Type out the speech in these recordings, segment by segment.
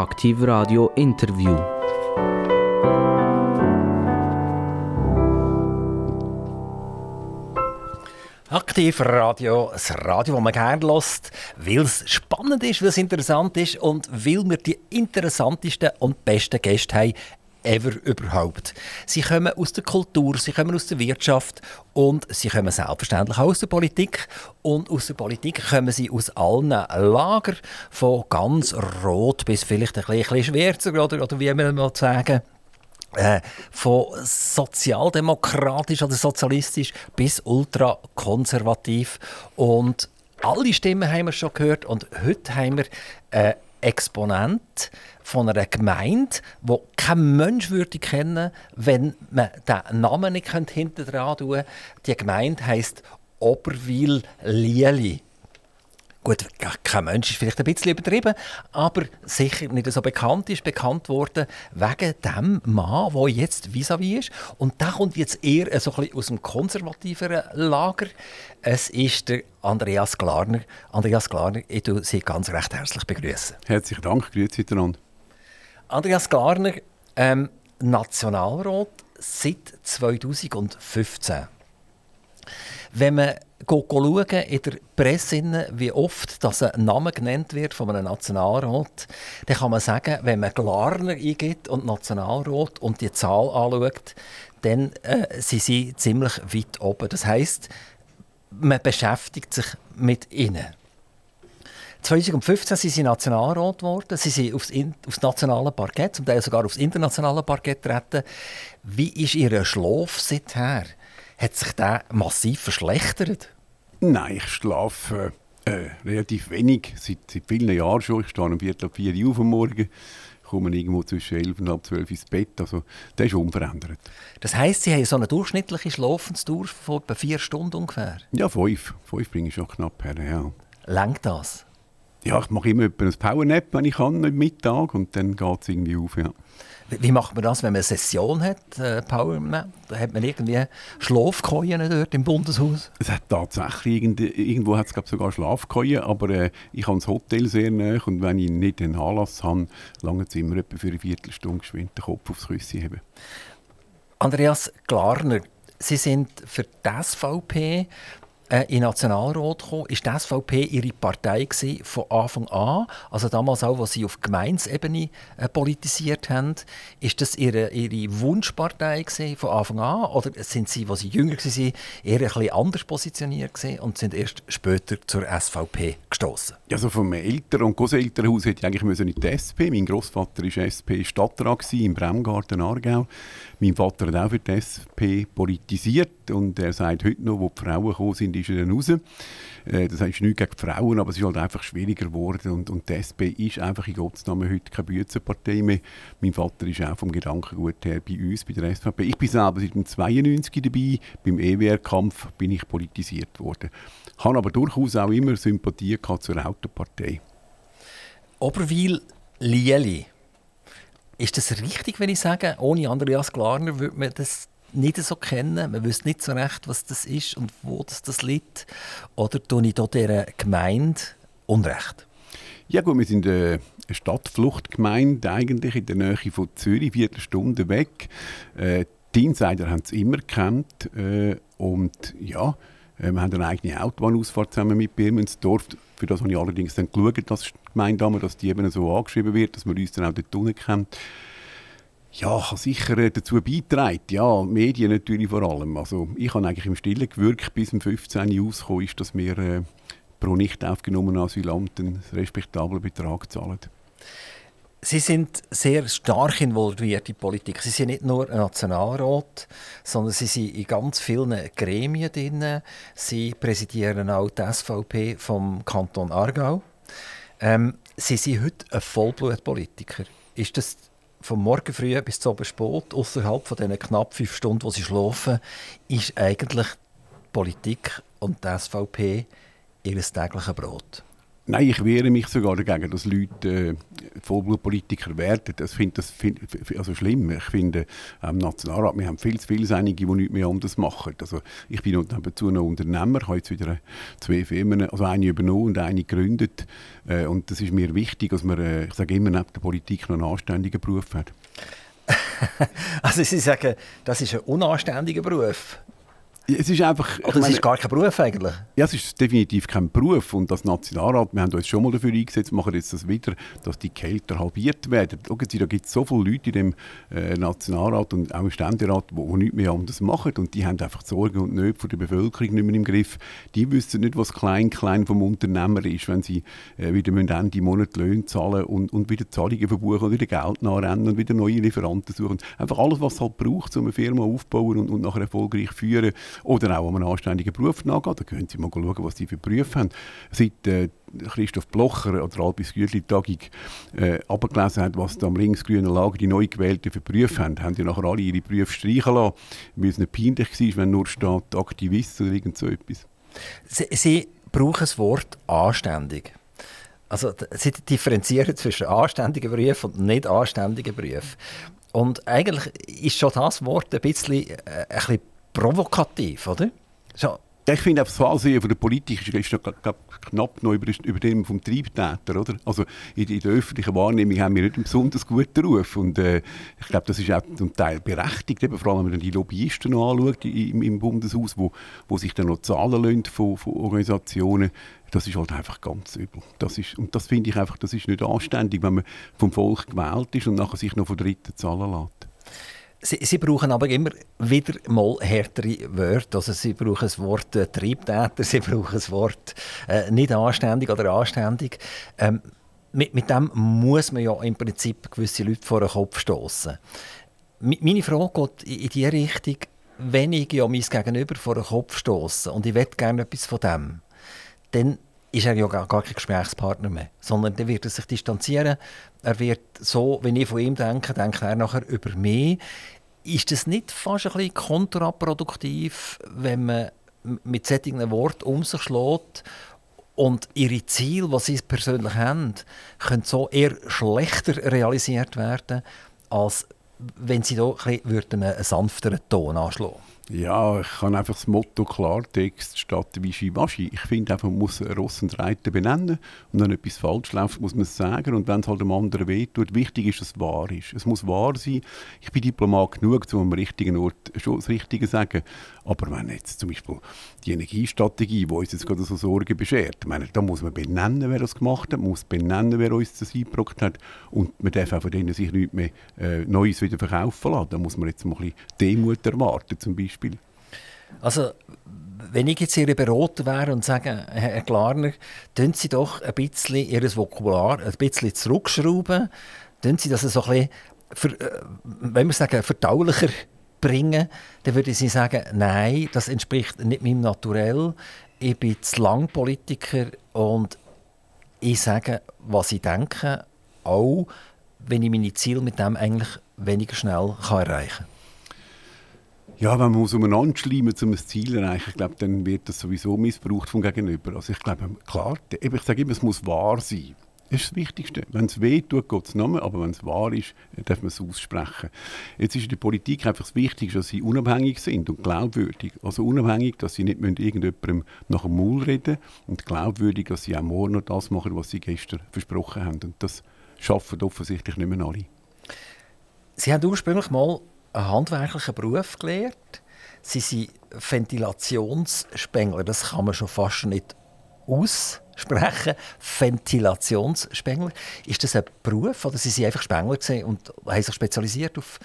Aktiv Radio Interview. Aktiv Radio, das Radio, das man gerne hört, weil es spannend ist, weil es interessant ist und weil wir die interessantesten und besten Gäste haben ever überhaupt. Sie kommen aus der Kultur, sie kommen aus der Wirtschaft und sie kommen selbstverständlich auch aus der Politik. Und aus der Politik kommen sie aus allen Lagern, von ganz rot bis vielleicht ein bisschen schwärzer, oder, oder wie man mal sagen äh, von sozialdemokratisch oder sozialistisch bis ultrakonservativ. Und alle Stimmen haben wir schon gehört und heute haben wir äh, Exponent von einer Gemeinde, die kein Mensch würde kennen, wenn man den Namen nicht hinter dran tun könnte. Die Gemeinde heisst Oberwil-Lieli. Gut, kein Mensch ist vielleicht ein bisschen übertrieben, aber sicher nicht so bekannt ist, bekannt worden wegen dem Mann, der jetzt vis-à-vis -vis ist. Und der kommt jetzt eher so ein bisschen aus dem konservativeren Lager. Es ist der Andreas Glarner. Andreas Glarner, ich begrüße Sie ganz recht herzlich begrüßen. Herzlichen Dank, grüezi miteinander. Andreas Glarner, ähm, Nationalrat seit 2015. Wenn man schauen in der Presse, wie oft dass ein Name genannt wird von einem Nationalrat, dann kann man sagen, wenn man Glarner eingibt und Nationalrat und die Zahl anschaut, dann äh, sind sie ziemlich weit oben. Das heißt, man beschäftigt sich mit ihnen. 2015 sind sie Nationalrat geworden. Sie sind aufs, aufs nationale Parkett, zum Teil sogar aufs internationale Parkett getreten. Wie ist Ihr Schlaf seither? Hat sich der massiv verschlechtert? Nein, ich schlafe äh, relativ wenig, seit, seit, vielen Jahren schon. Ich stehe um Viertel ab vier Uhr am Morgen, komme irgendwo zwischen elf und halb zwölf ins Bett. Also, das ist unverändert. Das heisst, Sie haben so eine durchschnittliche Schlafensdauer von etwa vier Stunden ungefähr? Ja, fünf. Fünf bringe ich schon knapp her, ja. Längt das? Ja, ich mache immer ein Powernap, wenn ich kann, am Mittag, und dann geht es irgendwie auf, ja. Wie macht man das, wenn man eine Session hat, äh, Powermap? Hat man irgendwie Schlafkojen dort im Bundeshaus? Es hat tatsächlich, irgendwo hat es sogar Schlafkojen, aber äh, ich habe das Hotel sehr nah und wenn ich nicht einen Anlass habe, lange es immer etwa für eine Viertelstunde geschwind den Kopf aufs Küsschen haben. Andreas Glarner, Sie sind für die SVP äh, in den Nationalrat gekommen, ist die SVP ihre Partei von Anfang an. Also damals auch, als sie auf Gemeinsebene äh, politisiert haben. Ist das ihre, ihre Wunschpartei von Anfang an? Oder sind sie, als sie jünger waren, eher ein bisschen anders positioniert und sind erst später zur SVP gestoßen? Also vom Eltern- und Großelternhaus hätte ich eigentlich in die SP. Mein Großvater war SP-Stadtrat im Bremgarten, Aargau. Mein Vater hat auch für die SP politisiert und er sagt heute noch, wo die Frauen gekommen sind, ist er dann raus. Äh, das heißt nichts gegen die Frauen, aber es ist halt einfach schwieriger geworden und, und die SP ist einfach in Gottes Namen heute keine Büzenpartei mehr. Mein Vater ist auch vom Gedankengut her bei uns, bei der SVP. Ich bin selber seit dem 92 dabei. Beim EWR-Kampf bin ich politisiert worden. Ich habe aber durchaus auch immer Sympathie zur Autopartei. Oberwil-Lieli ist das richtig, wenn ich sage, ohne Andreas Glarner würde man das nicht so kennen? Man wüsste nicht so recht, was das ist und wo das, das liegt? Oder tue ich dieser Gemeinde Unrecht? Ja gut, wir sind eine Stadtfluchtgemeinde, eigentlich in der Nähe von Zürich, Viertelstunde weg. Äh, die Insider haben es immer gekannt. Äh, und ja, äh, wir haben eine eigene Autobahnausfahrt zusammen mit Birmensdorf. Für das habe ich allerdings dann geschaut, dass die Gemeinde, dass die eben so angeschrieben wird, dass man uns dann auch dort unten kennt. Ja, kann sicher äh, dazu beitragen. Ja, Medien natürlich vor allem. Also ich habe eigentlich im Stillen gewirkt, bis um 15 Uhr ist, dass wir äh, pro nicht aufgenommenen Asylanten einen respektablen Betrag zahlen. Sie sind sehr stark involviert in Politik. Sie sind nicht nur Nationalrat, sondern Sie sind in ganz vielen Gremien drin. Sie präsidieren auch die SVP vom Kanton Aargau. Ähm, Sie sind heute ein Vollblutpolitiker. Ist das vom Morgen früh bis zum spät, außerhalb von diesen knapp fünf Stunden, wo Sie schlafen, ist eigentlich Politik und die SVP Ihr tägliches Brot? Nein, ich wehre mich sogar dagegen, dass Leute äh, Vollblutpolitiker werden. Das finde das find, also schlimm. Ich finde, im Nationalrat, wir haben viel zu viele einige, die nichts mehr anders machen. Also ich bin dazu noch Unternehmer, habe jetzt wieder zwei Firmen, also eine übernommen und eine gegründet. Äh, und das ist mir wichtig, dass man, äh, ich sage immer, neben der Politik noch einen anständigen Beruf hat. also Sie sagen, das ist ein unanständiger Beruf? Es ist einfach... Oder es ist gar kein Beruf eigentlich? Ja, es ist definitiv kein Beruf. Und das Nationalrat, wir haben uns schon mal dafür eingesetzt, machen jetzt das wieder, dass die Kälter halbiert werden. Schauen Sie, da gibt es so viele Leute in dem äh, Nationalrat und auch im Ständerat, die, die nichts mehr anders machen. Und die haben einfach die Sorgen und Nöte der Bevölkerung nicht mehr im Griff. Die wissen nicht, was klein-klein vom Unternehmer ist, wenn sie äh, wieder Ende Monat Löhne zahlen und, und wieder Zahlungen verbuchen und wieder Geld nachrennen und wieder neue Lieferanten suchen. Einfach alles, was es halt braucht, um eine Firma aufzubauen und, und nachher erfolgreich führen oder auch um einen anständigen Beruf nachgehen. Da können Sie mal schauen, was die für Berufe haben. Seit äh, Christoph Blocher oder Albis Gütli-Tagung äh, abgelesen hat, was da am linksgrünen Lager die neu gewählten für Berufe haben, haben die nachher alle ihre Berufe streichen lassen, weil es nicht peinlich war, wenn nur steht Aktivist oder irgend so etwas. Sie, Sie brauchen das Wort anständig. Also, Sie differenzieren zwischen anständigen Berufen und nicht anständigen Berufen. Und eigentlich ist schon das Wort ein bisschen, äh, ein bisschen provokativ, oder? So. Ich finde, das Ansehen von der Politik ist knapp noch über, über dem vom Triebtäter. Oder? Also in, in, der öffentlichen Wahrnehmung haben wir nicht einen besonders guten Ruf. Und, äh, ich glaube, das ist auch zum Teil berechtigt, eben, vor allem wenn man die Lobbyisten noch anschaut im, im Bundeshaus, wo, wo sich dann noch zahlen lassen von, von Organisationen. Das ist halt einfach ganz übel. Das ist, und das finde ich einfach, das ist nicht anständig, wenn man vom Volk gewählt ist und nachher sich noch von Dritten zahlen lässt. Sie, Sie, brauchen aber immer wieder mal härtere Wörter. Also Sie brauchen das Wort äh, Triebtäter, Sie brauchen das Wort äh, nicht anständig oder anständig. Ähm, mit, mit dem muss man ja im Prinzip gewisse Leute vor den Kopf stoßen. Meine Frage geht in die Richtung, wenn ich ja mein Gegenüber vor den Kopf stoße und ich will gerne etwas von dem, dann ist er ja gar, gar kein Gesprächspartner mehr, sondern dann wird er sich distanzieren. Er wird so, wenn ich von ihm denke, denkt er nachher über mich. Ist das nicht fast ein bisschen kontraproduktiv, wenn man mit solchen Worten um sich schlägt und ihre Ziele, die sie persönlich haben, können so eher schlechter realisiert werden, als wenn sie da ein einen sanfteren Ton anschlagen ja, ich kann einfach das Motto Klartext statt Wischiwaschi. Ich finde einfach, man muss Ross und Reiter benennen und wenn etwas falsch läuft, muss man es sagen und wenn es halt dem anderen wehtut, wichtig ist, dass es wahr ist. Es muss wahr sein. Ich bin Diplomat genug, um am richtigen Ort schon das Richtige zu sagen. Aber wenn jetzt zum Beispiel die Energiestrategie, die uns jetzt gerade so Sorgen beschert, meine, da muss man benennen, wer das gemacht hat, man muss benennen, wer uns das eingebrockt hat und man darf auch von denen sich nichts mehr äh, Neues wieder verkaufen lassen. Da muss man jetzt mal ein bisschen Demut erwarten zum Beispiel. Also, wenn ich jetzt Ihre Berater wäre und sage, Herr Klarner, tun Sie doch ein bisschen Ihr Vokabular ein bisschen zurückschrauben, tun Sie das so ein bisschen, für, äh, wenn wir sagen, verdaulicher bringen, dann würde Sie sagen, nein, das entspricht nicht meinem Naturell. Ich bin zu lang Politiker und ich sage, was ich denke, auch wenn ich meine Ziele mit dem eigentlich weniger schnell kann erreichen kann. Ja, wenn man umeinander schleimen um ein Ziel zu erreichen, ich glaube, dann wird das sowieso missbraucht vom Gegenüber. Also ich glaube, klar, ich sage immer, es muss wahr sein. Das ist das Wichtigste. Wenn es weh tut, geht es nicht aber wenn es wahr ist, darf man es aussprechen. Jetzt ist in der Politik einfach das Wichtigste, dass sie unabhängig sind und glaubwürdig. Also unabhängig, dass sie nicht irgendjemandem nach dem Maul reden und glaubwürdig, dass sie auch morgen noch das machen, was sie gestern versprochen haben. Und das schaffen offensichtlich nicht mehr alle. Sie haben ursprünglich mal einen handwerklichen Beruf gelernt. Sie sind Ventilationsspengler. Das kann man schon fast nicht aussprechen. Ventilationsspengler. Ist das ein Beruf oder Sie sind einfach Spengler und haben sich spezialisiert auf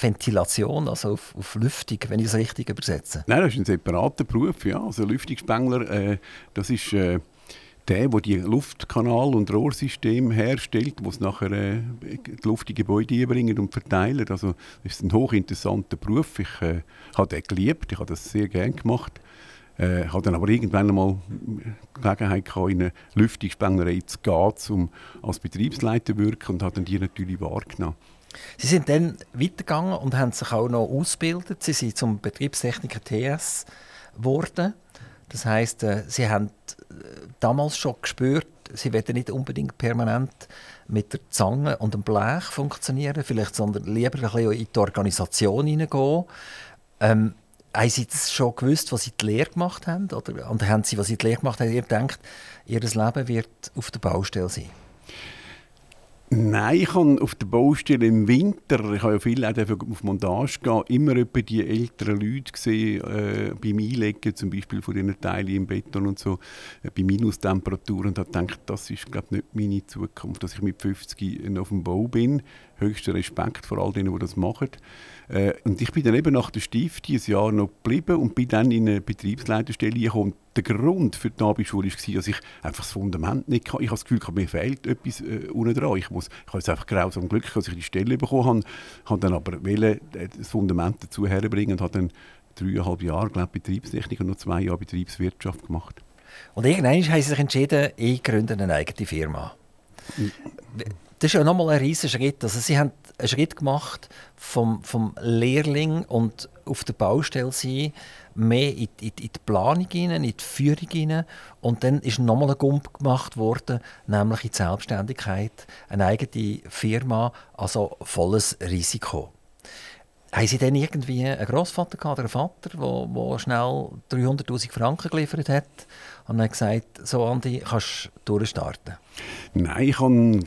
Ventilation, also auf, auf Lüftung, wenn ich es richtig übersetze? Nein, das ist ein separater Beruf. Ja. Also Lüftungsspengler, äh, das ist... Äh der, der die Luftkanal- und Rohrsystem herstellt, wo es nachher äh, die Luft in Gebäude einbringen und verteilen. Also das ist ein hochinteressanter Beruf. Ich äh, habe den geliebt, ich habe das sehr gerne gemacht. Äh, habe dann aber irgendwann einmal Gelegenheit gehabt, in eine Lüftungsspenglerei zu gehen, um als Betriebsleiter zu wirken und habe dann die natürlich wahrgenommen. Sie sind dann weitergegangen und haben sich auch noch ausgebildet. Sie sind zum Betriebstechniker TS geworden. Das heißt, äh, Sie haben damals schon gespürt, sie werden nicht unbedingt permanent mit der Zange und dem Blech funktionieren, vielleicht, sondern lieber ein bisschen in die Organisation hineingehen. Ähm, haben Sie das schon gewusst, was Sie die Lehre gemacht haben? Oder, und haben Sie, was Sie die Lehre gemacht haben, ihr denkt, Ihr Leben wird auf der Baustelle sein? Nein, ich habe auf der Baustelle im Winter, ich habe ja viel auf Montage gehen, immer etwa die älteren Leute gesehen, äh, beim Einlegen zum Beispiel von diesen Teilen im Beton und so, äh, bei Minustemperaturen und habe gedacht, das ist glaube nicht meine Zukunft, dass ich mit 50 auf dem Bau bin. Höchster Respekt vor all denen, die das machen. Äh, und ich bin dann eben nach der Stift dieses Jahr noch geblieben und bin dann in eine Betriebsleiterstelle gekommen. Der Grund für die Abendschule war, dass ich einfach das Fundament nicht kann. Ich habe das Gefühl, mir fehlt etwas äh, unten dran. Ich, muss, ich habe jetzt einfach grausam Glück, dass ich die Stelle bekommen habe, habe dann aber wollen, äh, das Fundament dazu herbringen und habe dann dreieinhalb Jahre glaube Betriebstechnik und noch zwei Jahre Betriebswirtschaft gemacht. Und irgendwann haben Sie sich entschieden, ich gründe eine eigene Firma. Das ist ja nochmal ein riesiger Schritt. Also sie haben einen Schritt gemacht vom, vom Lehrling und auf der Baustelle sein, mehr in, in, in die Planung hinein, in die Führung hinein. Und dann ist nochmal ein Gump gemacht worden, nämlich in die Selbstständigkeit, eine eigene Firma, also volles Risiko. Haben Sie denn irgendwie einen Großvater gehabt, einen Vater, der schnell 300'000 Franken geliefert hat und dann gesagt, so Andi, kannst du durchstarten? Nein, ich habe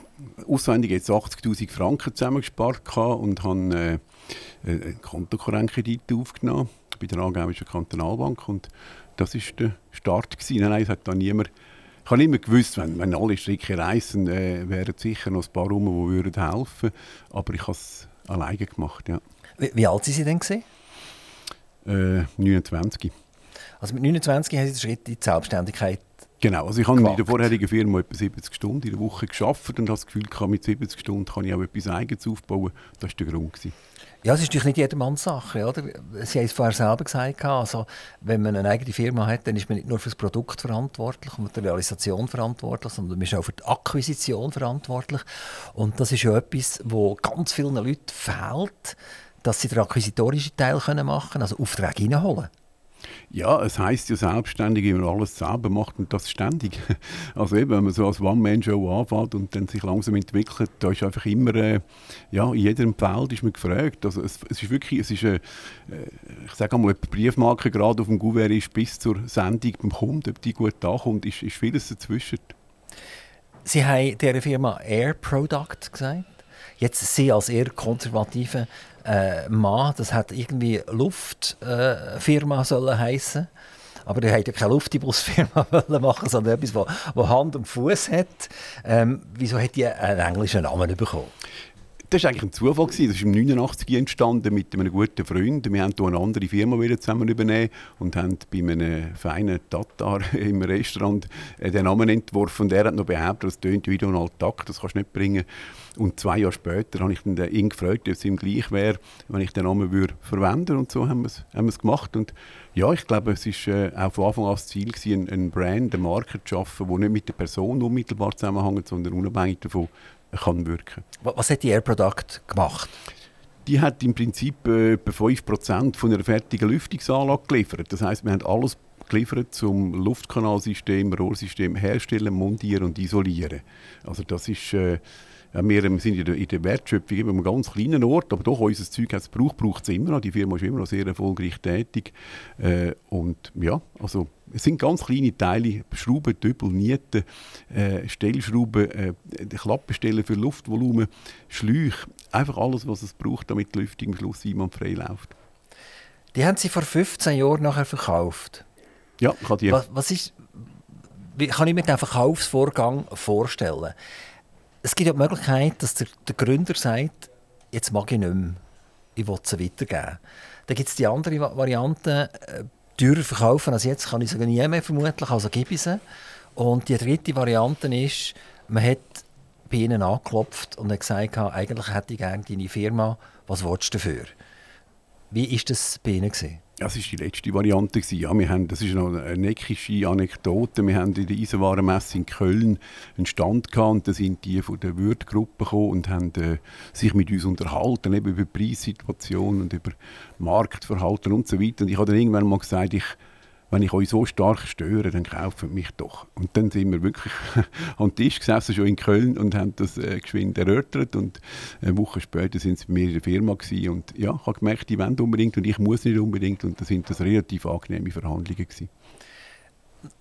auswendig jetzt 80'000 Franken zusammengespart und habe äh, einen Kontokorrentkredit aufgenommen bei der Aargauischen Kantonalbank und das war der Start. Gewesen. Nein, es hat da niemand ich habe immer gewusst, wenn, wenn alle Stricke reißen, äh, wären sicher noch ein paar rum, die würden helfen. Aber ich habe es alleine gemacht, ja. Wie, wie alt waren Sie denn? Gewesen? Äh, 29. Also mit 29 haben Sie den Schritt in die Selbstständigkeit Genau, also ich habe in der vorherigen Firma etwa 70 Stunden in der Woche geschafft und habe das Gefühl, mit 70 Stunden kann ich auch etwas Eigenes aufbauen. Das war der Grund. Gewesen. Ja, es ist natürlich nicht jedermanns Sache. Oder? Sie haben es vorher selber gesagt. Also, wenn man eine eigene Firma hat, dann ist man nicht nur für das Produkt verantwortlich und für die Realisation verantwortlich, sondern man ist auch für die Akquisition verantwortlich. Und das ist ja etwas, wo ganz vielen Leuten fehlt, dass sie den akquisitorischen Teil machen können, also Aufträge reinholen. Ja, es heißt ja selbstständig, wenn man alles selber macht und das ständig. Also eben, wenn man so als One-Man-Show anfängt und dann sich langsam entwickelt, da ist einfach immer, äh, ja, in jedem Feld ist man gefragt. Also es, es ist wirklich, es ist, äh, ich sage einmal, ob Briefmarke gerade auf dem Gouverneur ist, bis zur Sendung beim Kunden, ob die gut ankommt, ist, ist vieles dazwischen. Sie haben dieser Firma Air Product gesagt. Jetzt Sie als eher konservative äh, Mann, das hat irgendwie Luftfirma äh, sollen heißen. Aber die wollten ja keine Luftibusfirma machen, sondern etwas, das Hand und Fuß hat. Ähm, wieso hat die einen englischen Namen bekommen? Das war eigentlich ein Zufall. Das ist im 89 entstanden mit einem guten Freund. Wir haben hier eine andere Firma wieder zusammen übernehmen und haben bei einem feinen Tatar im Restaurant äh, den Namen entworfen. Und er hat noch behauptet, das tönt wie Donald Duck, das kannst du nicht bringen. Und zwei Jahre später habe ich ihn gefragt, ob es ihm gleich wäre, wenn ich den Namen würde verwenden Und so haben wir es, haben wir es gemacht. Und ja, ich glaube, es war äh, auch von Anfang an das Ziel, gewesen, ein, ein Brand, eine Marke zu schaffen, die nicht mit der Person unmittelbar zusammenhängt, sondern unabhängig davon kann wirken Was hat die Air Product gemacht? Die hat im Prinzip äh, etwa 5% von einer fertigen Lüftungsanlage geliefert. Das heißt, wir haben alles geliefert zum Luftkanalsystem, Rohrsystem herstellen, montieren und isolieren. Also das ist... Äh, ja, wir sind in der, in der Wertschöpfung immer einem ganz kleinen Ort, aber doch unser Zeug hat es braucht, braucht es immer noch. Die Firma ist immer noch sehr erfolgreich tätig. Äh, und ja, also es sind ganz kleine Teile, Schrauben, Dübel, Nieten, äh, Stellschrauben, äh, Klappenstellen für Luftvolumen, Schläuche, einfach alles, was es braucht, damit die Lüftung am Schluss frei läuft. Die haben Sie vor 15 Jahren nachher verkauft? Ja, ich habe die. Was, was ist, wie kann ich mir den Verkaufsvorgang vorstellen? Es gibt ja die Möglichkeit, dass der, der Gründer sagt, jetzt mag ich nicht mehr, ich will es weitergeben. Dann gibt es die andere Variante, äh, teurer verkaufen als jetzt kann ich sogar nie mehr vermutlich, also gebe ich sie. Und die dritte Variante ist, man hat bei ihnen angeklopft und hat gesagt, eigentlich hätte ich gerne deine Firma, was willst du dafür? Wie war das bei ihnen? Gewesen? Das war die letzte Variante. Ja, wir haben, das ist noch eine neckische Anekdote. Wir haben in der Eisenwarenmesse in Köln einen Stand gehabt und da sind die von der Würth-Gruppe gekommen und haben äh, sich mit uns unterhalten, eben über die Preissituation und über Marktverhalten und so weiter. Und ich habe dann irgendwann mal gesagt, ich wenn ich euch so stark störe, dann kauft mich doch. Und dann sind wir wirklich am Tisch gesessen, schon in Köln, und haben das äh, geschwind erörtert. Und eine Woche später sind sie bei mir in der Firma gewesen. Und ja, ich habe gemerkt, die wollen unbedingt und ich muss nicht unbedingt. Und da sind das relativ angenehme Verhandlungen gewesen.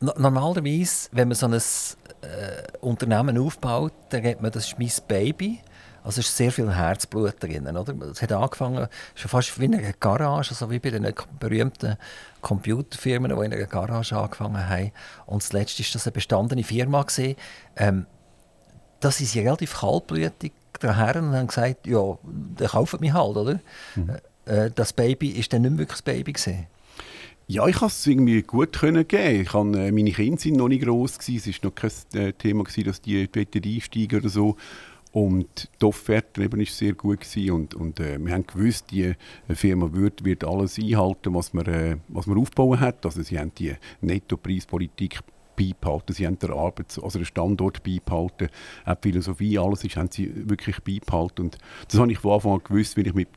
Normalerweise, wenn man so ein äh, Unternehmen aufbaut, dann geht man, das ist mein Baby. Also es ist sehr viel Herzblut drin. Oder? Es hat angefangen, schon fast wie in einer Garage, so wie bei den berühmten Computerfirmen, die in einer Garage angefangen haben. Und zuletzt war das eine bestandene Firma. Ähm, da sind sie relativ kaltblütig daher und haben gesagt, ja, dann kaufen mich halt, oder? Mhm. Äh, das Baby war dann nicht mehr wirklich das Baby. Gewesen. Ja, ich konnte es irgendwie gut können geben. Ich habe, äh, meine Kinder sind noch nicht gross gewesen. Es war noch kein äh, Thema gewesen, dass die einsteigen oder so. Und die Offerte ist sehr gut gewesen. und, und äh, wir haben gewusst, die Firma wird, wird alles einhalten, was man, äh, was man aufbauen hat. Also sie haben die Nettopreispolitik beibehalten, sie haben den Arbeits-, also den Standort beibehalten, auch die Philosophie, alles ist, haben sie wirklich beibehalten. Und das habe ich von Anfang an gewusst, weil ich mit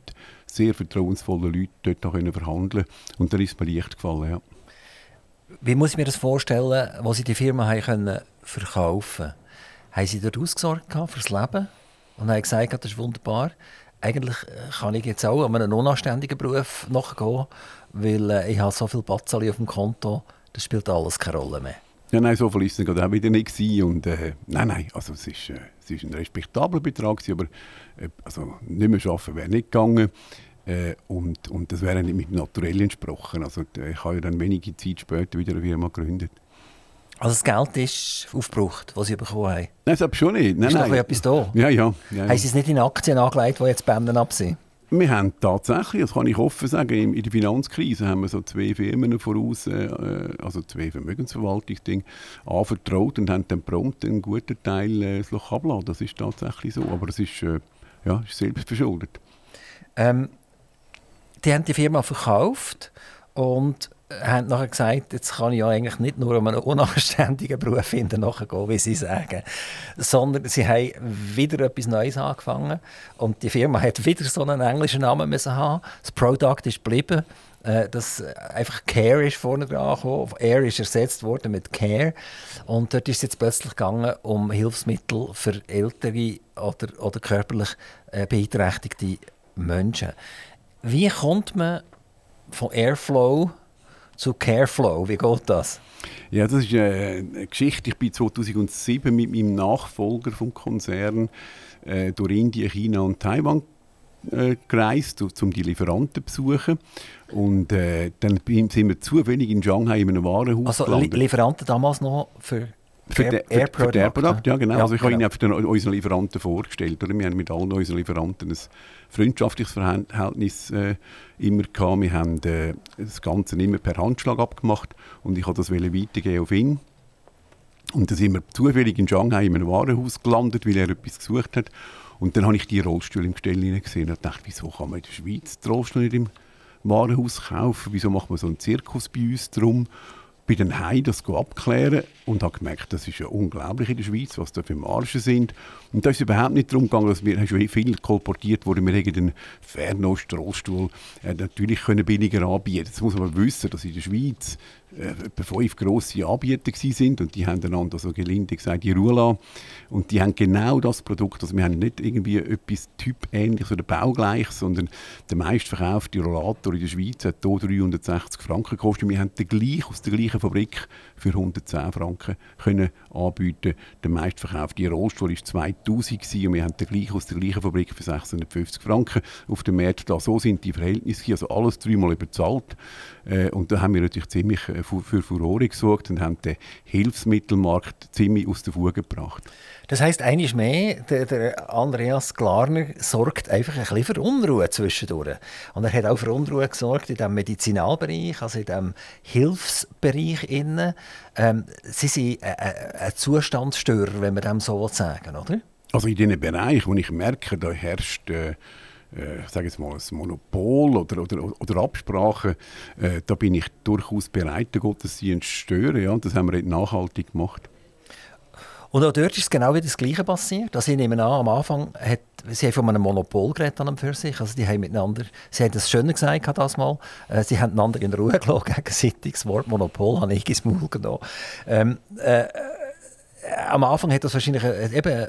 sehr vertrauensvollen Leuten dort noch verhandeln konnte. Und dann ist es mir leicht gefallen, ja. Wie muss ich mir das vorstellen, wo Sie die Firma haben können verkaufen konnten? Haben sie dort ausgesorgt für das Leben und haben gesagt, das ist wunderbar. Eigentlich äh, kann ich jetzt auch an einen unanständigen Beruf nachgehen, weil äh, ich habe so viel Batzali auf dem Konto, das spielt alles keine Rolle mehr. Ja, nein, so viel ist es auch wieder nicht Und, äh, nein, nein, also es ist, äh, ein respektabler Betrag, aber äh, also nicht mehr arbeiten wäre nicht gegangen. Äh, und, und das wäre nicht mit dem Naturell entsprochen. Also, ich habe ja dann wenige Zeit später wieder eine Firma gegründet. Also das Geld ist aufgebraucht, was Sie bekommen haben? Nein, das schon nicht. Nein, ist nein. doch etwas da? Ja, ja. ja, Haben Sie es nicht in Aktien angelegt, die jetzt Bänden ab sind? Wir haben tatsächlich, das kann ich offen sagen, in der Finanzkrise haben wir so zwei Firmen voraus, äh, also zwei Vermögensverwaltungsdinge, anvertraut und haben dann prompt einen guten Teil äh, abgelassen. Das ist tatsächlich so, aber es ist, äh, ja, ist selbst verschuldet. Ähm, die haben die Firma verkauft und haben nachher gesagt, jetzt kann ich ja eigentlich nicht nur um einen unanständigen Beruf finden, nachgehen, wie sie sagen, sondern sie haben wieder etwas Neues angefangen und die Firma hat wieder so einen englischen Namen müssen haben. Das Product ist geblieben, äh, das einfach Care ist vorne dran gekommen. Air ist ersetzt worden mit Care und dort ist es jetzt plötzlich gegangen um Hilfsmittel für ältere oder, oder körperlich äh, beeinträchtigte Menschen. Wie kommt man von Airflow zu Careflow. Wie geht das? Ja, das ist eine Geschichte. Ich bin 2007 mit meinem Nachfolger vom Konzern äh, durch Indien, China und Taiwan äh, gereist, um die Lieferanten zu besuchen. Und äh, dann sind wir zufällig in Shanghai in einem Warenhaus Also gelandet. Lieferanten damals noch für für, Air, Air für, für Product, ja genau. Ja, also ich genau. habe Ihnen unseren Lieferanten vorgestellt. Oder? Wir haben mit allen unseren Lieferanten ein freundschaftliches Verhältnis äh, immer gehabt. Wir haben äh, das Ganze immer per Handschlag abgemacht und ich wollte das weitergeben auf ihn. Und dann sind wir zufällig in Shanghai in einem Warenhaus gelandet, weil er etwas gesucht hat. Und dann habe ich die Rollstühle im Gestell gesehen und dachte, wieso kann man in der Schweiz die Rollstühle nicht im Warenhaus kaufen? Wieso macht man so einen Zirkus bei uns drum? Bin dann heim das abklären und habe gemerkt, das ist ja unglaublich in der Schweiz, was da für Margen sind. Und da ist es überhaupt nicht darum gegangen, dass wir schon viel kolportiert wurde, wir hätten den Fernost-Rollstuhl äh, natürlich können billiger anbieten. Jetzt muss man wissen, dass in der Schweiz etwa fünf grosse Anbieter sind und die haben einander so gelinde gesagt die Ruhe und die haben genau das Produkt, also wir haben nicht irgendwie etwas typähnliches oder baugleiches, sondern der meistverkaufte Rollator in der Schweiz hat hier 360 Franken gekostet. Wir haben den gleich aus der gleichen Fabrik für 110 Franken können anbieten. Der meistverkaufte Rollstuhl war 2000 gewesen, und wir haben den gleich aus der gleichen Fabrik für 650 Franken auf dem Markt. Da so sind die Verhältnisse, also alles dreimal überzahlt. Äh, und da haben wir natürlich ziemlich äh, für Furore gesorgt und haben den Hilfsmittelmarkt ziemlich aus der Fuge gebracht. Das heisst, eines mehr, der, der, Andreas Glarner sorgt einfach ein bisschen für Unruhe zwischendurch. Und er hat auch für Unruhe gesorgt in dem Medizinalbereich, also in dem Hilfsbereich. Innen. Ähm, sie sind ein, ein Zustandsstörer, wenn man dem so sagen oder? Also in diesem Bereich, wo ich merke, da herrscht... Äh, äh, sage jetzt mal, ein Monopol oder, oder, oder Absprachen, äh, da bin ich durchaus bereit, den Gottesdienst zu stören. Ja, und das haben wir nachhaltig gemacht. Und auch dort ist genau wieder das Gleiche passiert. Also ich nehme an, am Anfang hat, sie haben von einem Monopol geredet an für sich. Also die haben miteinander, sie haben das schöner gesagt das mal, äh, sie haben einander in Ruhe gelassen gegenseitig. Das Wort Monopol habe ich ins Maul genommen. Ähm, äh, am Anfang hat das wahrscheinlich äh, eben äh,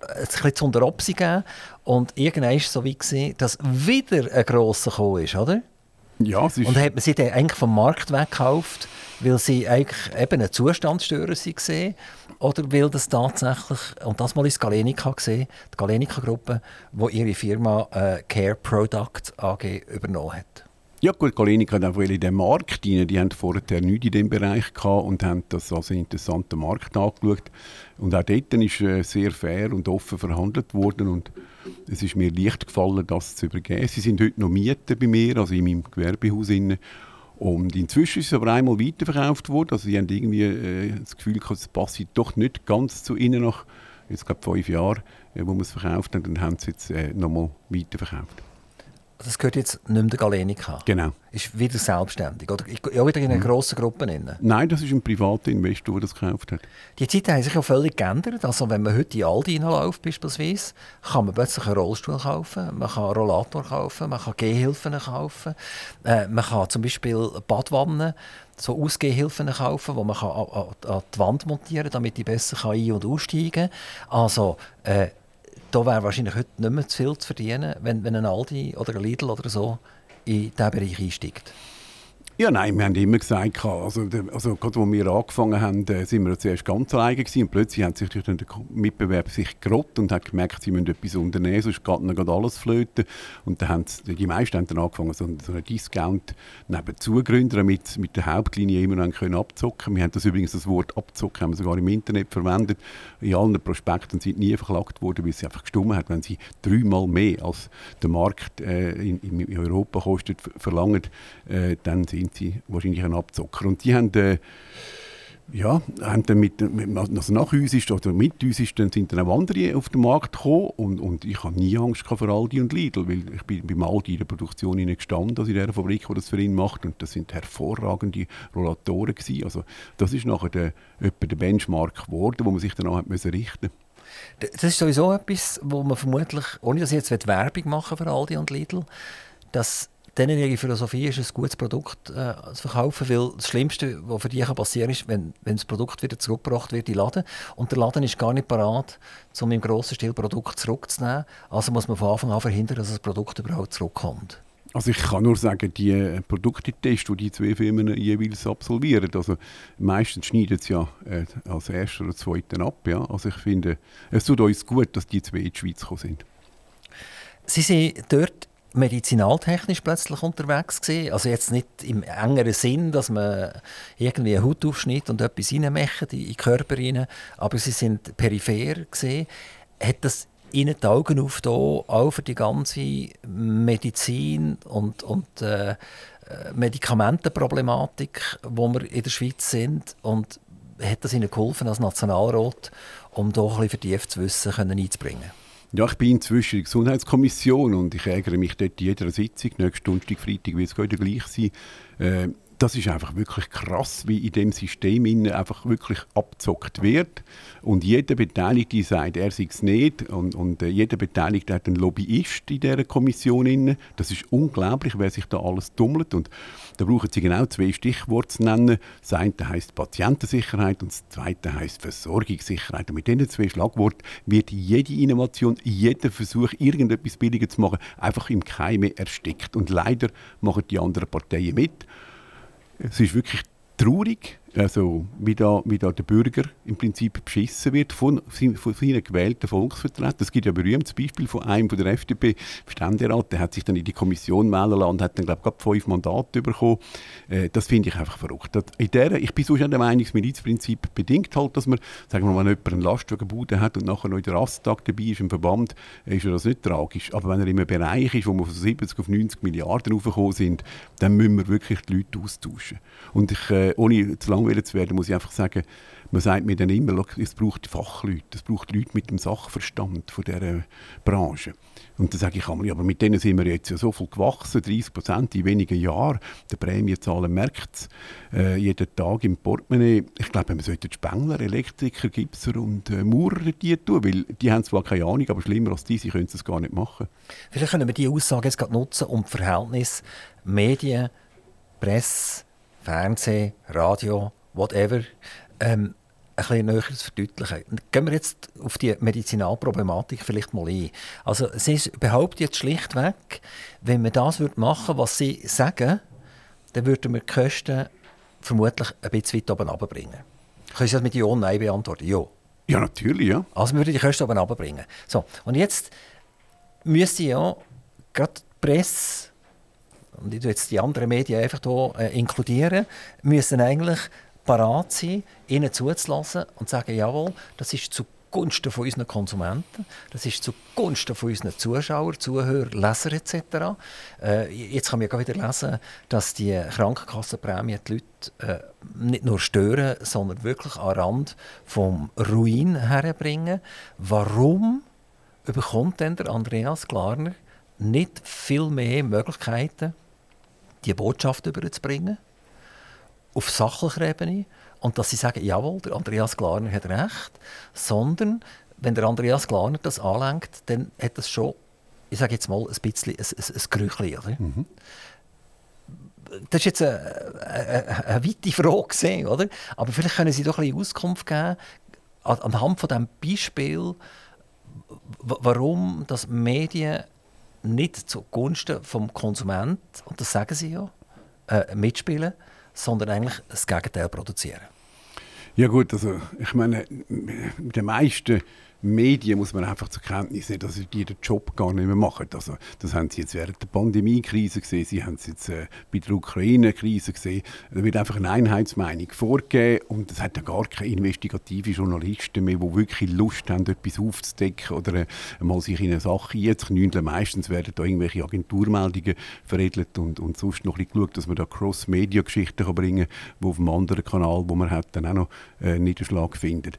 ein bisschen zu unter Opsi gegeben. Und irgendwann war es so wie, gewesen, dass wieder ein grosser gekommen ist, oder? Ja, es ist... Und hat man sie dann eigentlich vom Markt weggekauft, weil sie eigentlich eben ein Zustandsstörer waren? Oder weil das tatsächlich, und das mal ist Galenica gesehen, die Galenica-Gruppe, die ihre Firma äh, Care Product AG übernommen hat? Ja gut, Galenica hat einfach in den Markt rein. Die haben vorher nichts in diesem Bereich gehabt und haben das als einen interessanten Markt angeschaut. Und auch dort ist äh, sehr fair und offen verhandelt worden und es ist mir leicht gefallen, das zu übergeben. Sie sind heute noch Mieter bei mir, also in meinem Gewerbehaus. Inne. Und inzwischen ist es aber einmal weiterverkauft worden. Also sie haben irgendwie äh, das Gefühl, es passt doch nicht ganz zu ihnen nach jetzt glaube fünf Jahren, äh, wo man es verkauft hat. Dann haben sie es jetzt äh, nochmal weiterverkauft das gehört jetzt nicht mehr der Galenica. Genau. Ist wieder selbstständig oder ja wieder in einer mhm. grossen Gruppe drin. Nein, das ist ein privater Investor, der das gekauft hat. Die Zeiten haben sich ja völlig geändert. Also wenn man heute in Aldi hineinläuft beispielsweise, kann man plötzlich einen Rollstuhl kaufen, man kann einen Rollator kaufen, man kann Gehhilfen kaufen, äh, man kann zum Beispiel Badwannen so Ausgehhilfen kaufen, die man kann an, an, die Wand montieren kann, damit die besser ein- und aussteigen kann. Also äh, da wäre wahrscheinlich heute nicht mehr zu viel zu verdienen, wenn, wenn ein Aldi oder ein Lidl oder so in diesen Bereich einsteigt. Ja, nein, wir haben immer gesagt, also, also gerade als wir angefangen haben, äh, sind wir zuerst ganz alleine gewesen und plötzlich hat sich durch den Mitbewerb sich gerott und hat gemerkt, sie müssen etwas unternehmen, sonst geht ihnen gerade alles flöten. Und dann haben die meisten haben dann angefangen, so, so einen Discount nebenzu zu gründen, damit mit der Hauptlinie immer noch können Wir haben das übrigens, das Wort abzocken, haben wir sogar im Internet verwendet. In allen Prospekten sind nie verklagt worden, weil sie einfach gestummen hat, wenn sie dreimal mehr als der Markt äh, in, in, Europa kostet, verlangen, äh, dann sind sie wahrscheinlich ein Abzocker. Und die haben, äh, ja, haben dann mit, also nach uns ist, oder mit uns ist, dann sind dann auch andere auf den Markt gekommen und, und ich habe nie Angst vor Aldi und Lidl, weil ich bin beim Aldi in der Produktion gestanden, also in der Fabrik, die das für ihn macht und das sind hervorragende Rollatoren gewesen. Also das ist nachher der, der Benchmark geworden, wo man sich dann auch richten musste. Das ist sowieso etwas, wo man vermutlich, ohne dass ich jetzt Werbung machen für Aldi und Lidl, dass denen ihre Philosophie ist, ein gutes Produkt äh, zu verkaufen, weil das Schlimmste, was für die passieren kann, ist, wenn, wenn das Produkt wieder zurückgebracht wird in den Laden und der Laden ist gar nicht parat, um im grossen Stil Produkt zurückzunehmen. Also muss man von Anfang an verhindern, dass das Produkt überhaupt zurückkommt. Also ich kann nur sagen, die äh, Produktetests, die die zwei Firmen jeweils absolvieren, also meistens schneiden sie ja äh, als erster oder zweiten ab. Ja? Also ich finde, es tut uns gut, dass die zwei in die Schweiz gekommen sind. Sie sind dort medizinaltechnisch plötzlich unterwegs gewesen. Also jetzt nicht im engeren Sinn, dass man irgendwie eine Haut aufschnitt und etwas reinmacht in den Körper rein, aber sie sind peripher gesehen. Hat das Ihnen die Augen aufgetan, auch für die ganze Medizin und, und äh, Medikamentenproblematik, wo wir in der Schweiz sind und hat das Ihnen geholfen als Nationalrat, um da ein bisschen vertieft Wissen einzubringen? Ja, ich bin inzwischen in der Gesundheitskommission und ich ärgere mich dort in jeder Sitzung. Nächsten Donnerstag, Freitag wird es wieder gleich sein. Äh, das ist einfach wirklich krass, wie in dem System einfach wirklich abzockt wird. Und jeder Beteiligte sagt, er sei es nicht. Und, und äh, jeder Beteiligte hat einen Lobbyist in dieser Kommission. Das ist unglaublich, wer sich da alles tummelt. Und da brauchen sie genau zwei Stichworte zu nennen. Das eine heisst Patientensicherheit und das zweite heisst Versorgungssicherheit. Und mit diesen zwei Schlagworten wird jede Innovation, jeder Versuch, irgendetwas billiger zu machen, einfach im Keime erstickt. Und leider machen die anderen Parteien mit. Es ist wirklich traurig, also wie da, wie da der Bürger im Prinzip beschissen wird von, von seinen gewählten Volksvertretern. Es gibt ja ein berühmtes Beispiel von einem von der FDP-Ständerat, der hat sich dann in die Kommission wählen lassen und hat dann, glaube ich, fünf Mandate bekommen. Äh, das finde ich einfach verrückt. In der, ich bin sonst der Meinung, das Milizprinzip bedingt halt, dass man, sagen wir mal, wenn jemand einen Lastwagenbude hat und nachher noch in der Rasttag dabei ist im Verband, äh, ist das nicht tragisch. Aber wenn er in einem Bereich ist, wo wir von 70 auf 90 Milliarden raufgekommen sind, dann müssen wir wirklich die Leute austauschen. Und ich, äh, ohne zu lange gezwungen zu werden, muss ich einfach sagen, man sagt mir dann immer, es braucht Fachleute, es braucht Leute mit dem Sachverstand von dieser Branche. Und dann sage ich einmal, aber mit denen sind wir jetzt ja so viel gewachsen, 30 Prozent in wenigen Jahren. Die Prämienzahlen merkt es äh, jeden Tag im Portemonnaie. Ich glaube, man sollte Spengler, Elektriker, Gipser und äh, Maurer die tun, weil die haben zwar keine Ahnung, aber schlimmer als die, sie können es gar nicht machen. Vielleicht können wir diese Aussage jetzt gerade nutzen, um das Verhältnis Medien, Presse, Fernsehen, Radio, whatever, ähm, ein bisschen näher zu verdeutlichen. Gehen wir jetzt auf die Medizinalproblematik vielleicht mal ein. Also sie behauptet jetzt schlichtweg, wenn wir das machen würden, was sie sagen, dann würden wir die Kosten vermutlich ein bisschen weit oben runterbringen. Können Sie das mit Ja und Nein beantworten? Ja. Ja, natürlich, ja. Also wir würden die Kosten oben runterbringen. So, und jetzt müsste ja gerade die Presse und ich jetzt die anderen Medien einfach hier äh, inkludieren, müssen eigentlich parat sein, ihnen zuzulassen und zu sagen, jawohl, das ist zugunsten von unseren Konsumenten, das ist zugunsten von unseren Zuschauern, Zuhörern, Lesern etc. Äh, jetzt kann man ja wieder lesen, dass die Krankenkassenprämien die Leute äh, nicht nur stören, sondern wirklich an Rand vom Ruin herbringen. Warum bekommt denn der Andreas Klarner nicht viel mehr Möglichkeiten, die Botschaft überzubringen? Auf sachlicher Ebene und dass sie sagen, jawohl, der Andreas Glarner hat recht, sondern wenn der Andreas Glarner das anlenkt, dann hat das schon, ich sage jetzt mal, ein bisschen ein, ein, ein Gerüchli. Mhm. Das ist jetzt eine, eine, eine weite Frage, oder? aber vielleicht können Sie doch ein bisschen Auskunft geben, anhand von diesem Beispiel, warum das Medien nicht zugunsten vom Konsument, und das sagen Sie ja, äh, mitspielen, sondern eigentlich das Gegenteil produzieren. Ja gut, also ich meine, den meisten Medien muss man einfach zur Kenntnis nehmen, dass sie den Job gar nicht mehr machen. Also, das haben sie jetzt während der Pandemiekrise gesehen, sie haben es jetzt äh, bei der Ukraine-Krise gesehen. Da wird einfach eine Einheitsmeinung vorgegeben und es hat ja gar keine investigative Journalisten mehr, die wirklich Lust haben, etwas aufzudecken oder äh, mal sich in eine Sache einzuknündeln. Meistens werden da irgendwelche Agenturmeldungen veredelt und, und sonst noch ein geschaut, dass man da Cross-Media-Geschichten bringen kann, die auf einem anderen Kanal, wo man hat, dann auch noch äh, Niederschlag findet.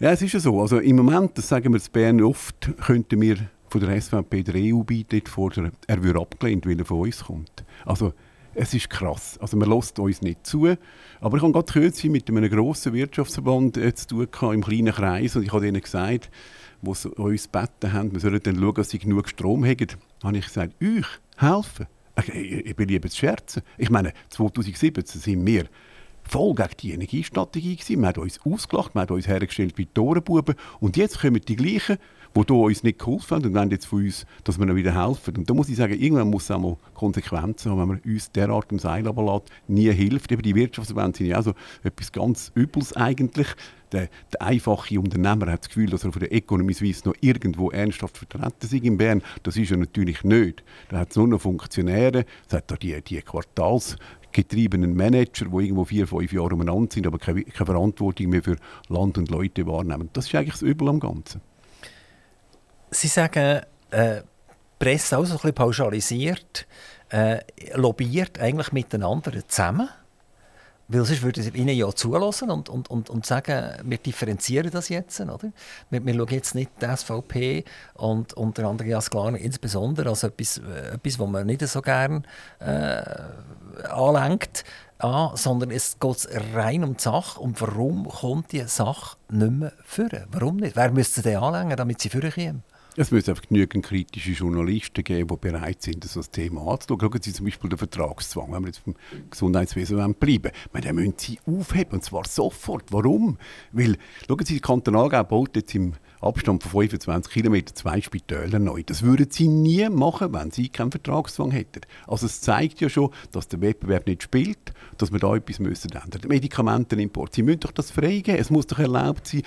Ja, es ist ja so. Also im Moment, das sagen wir in Bern oft, könnten wir von der SVP der EU-Beitritt fordern. Er würde abgelehnt, weil er von uns kommt. Also es ist krass. Also man lässt uns nicht zu. Aber ich habe gerade kürzlich mit einem grossen Wirtschaftsverband äh, zu tun gehabt, im kleinen Kreis und ich habe ihnen gesagt, wo sie uns gebeten haben, wir sollen dann schauen, dass sie genug Strom haben, habe ich gesagt, euch helfen. Ich, ich, ich bin lieber zu scherzen. Ich meine, 2017 sind wir voll gegen die Energiestrategie gewesen. Man hat uns ausgelacht, man hat uns hergestellt wie Torenbuben. Und jetzt kommen die gleichen, die uns nicht geholfen haben und wollen jetzt von uns, dass wir ihnen wieder helfen. Und da muss ich sagen, irgendwann muss es auch mal Konsequenzen haben, wenn man uns derart im Seil lässt, nie hilft. Eben die Wirtschaftsverbände sind ja auch so etwas ganz Übles eigentlich. Der, der, einfache Unternehmer hat das Gefühl, dass er von der Economy Suisse noch irgendwo ernsthaft vertreten ist in Bern. Das ist er natürlich nicht. Da hat es nur noch Funktionäre, es hat da die, die Quartals getriebenen Manager, die irgendwo vier, fünf Jahre umeinander sind, aber keine, keine Verantwortung mehr für Land und Leute wahrnehmen. Das ist eigentlich das Übel am Ganzen. Sie sagen, äh, Presse auch so ein bisschen pauschalisiert, äh, lobbyiert eigentlich miteinander zusammen. Weil sonst würden sie ihnen ja zulassen und, und, und, und sagen, wir differenzieren das jetzt. Oder? Wir, wir schauen jetzt nicht die SVP und, und der Andreas Glarner insbesondere als etwas, äh, etwas, was man nicht so gerne äh, anlenkt, an, sondern es geht rein um die Sache. Und warum kommt die Sache nicht mehr führen? Warum nicht? Wer müsste sie anlängen, damit sie führen es müsste einfach genügend kritische Journalisten geben, die bereit sind, das als Thema anzuschauen. Schauen Sie zum Beispiel den Vertragszwang, wenn wir jetzt beim Gesundheitswesen bleiben wollen. Den müssen Sie aufheben, und zwar sofort. Warum? Weil, schauen Sie, die Kantonalgau baut jetzt im Abstand von 25 km zwei Spitäler neu. Das würden sie nie machen, wenn sie keinen Vertragszwang hätten. Also es zeigt ja schon, dass der Wettbewerb nicht spielt, dass wir da etwas müssen ändern. Medikamentenimport, sie müssen doch das freigeben. Es muss doch erlaubt sein.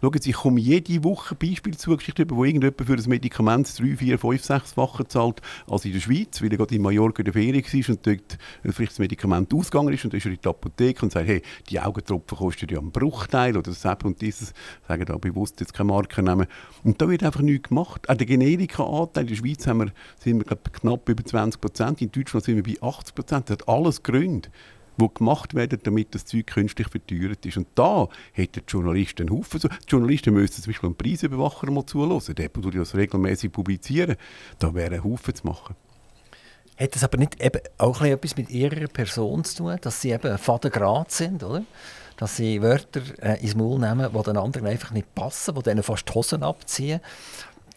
Schauen Sie, ich komme jede Woche Beispiele zugeschickt über, wo irgendjemand für ein Medikament 3, 4, 5, 6-fache zahlt als in der Schweiz, weil er gerade in Mallorca in der Ferien war und dort vielleicht das Medikament ausgegangen ist und dann ist er in die Apotheke und sagt, hey, die Augentropfen kosten ja einen Bruchteil oder das und dieses, sagen da bewusst jetzt keine Marke nehmen. Und da wird einfach nichts gemacht. Auch der Generika-Anteil in der Schweiz haben wir, sind wir glaub, knapp über 20 Prozent, in Deutschland sind wir bei 80 Prozent. Das hat alles Gründe. Die gemacht werden, damit das Zeug künstlich verteuert ist. Und da hätten die Journalisten einen Haufen. Die Journalisten müssten zum Beispiel einen Preisüberwacher mal zulassen, der würde das regelmäßig publizieren. Da wäre ein Haufen zu machen. Hat das aber nicht eben auch etwas mit ihrer Person zu tun, dass sie eben Vatergrad sind, oder? Dass sie Wörter äh, ins Maul nehmen, die den anderen einfach nicht passen, die denen fast die Hosen abziehen.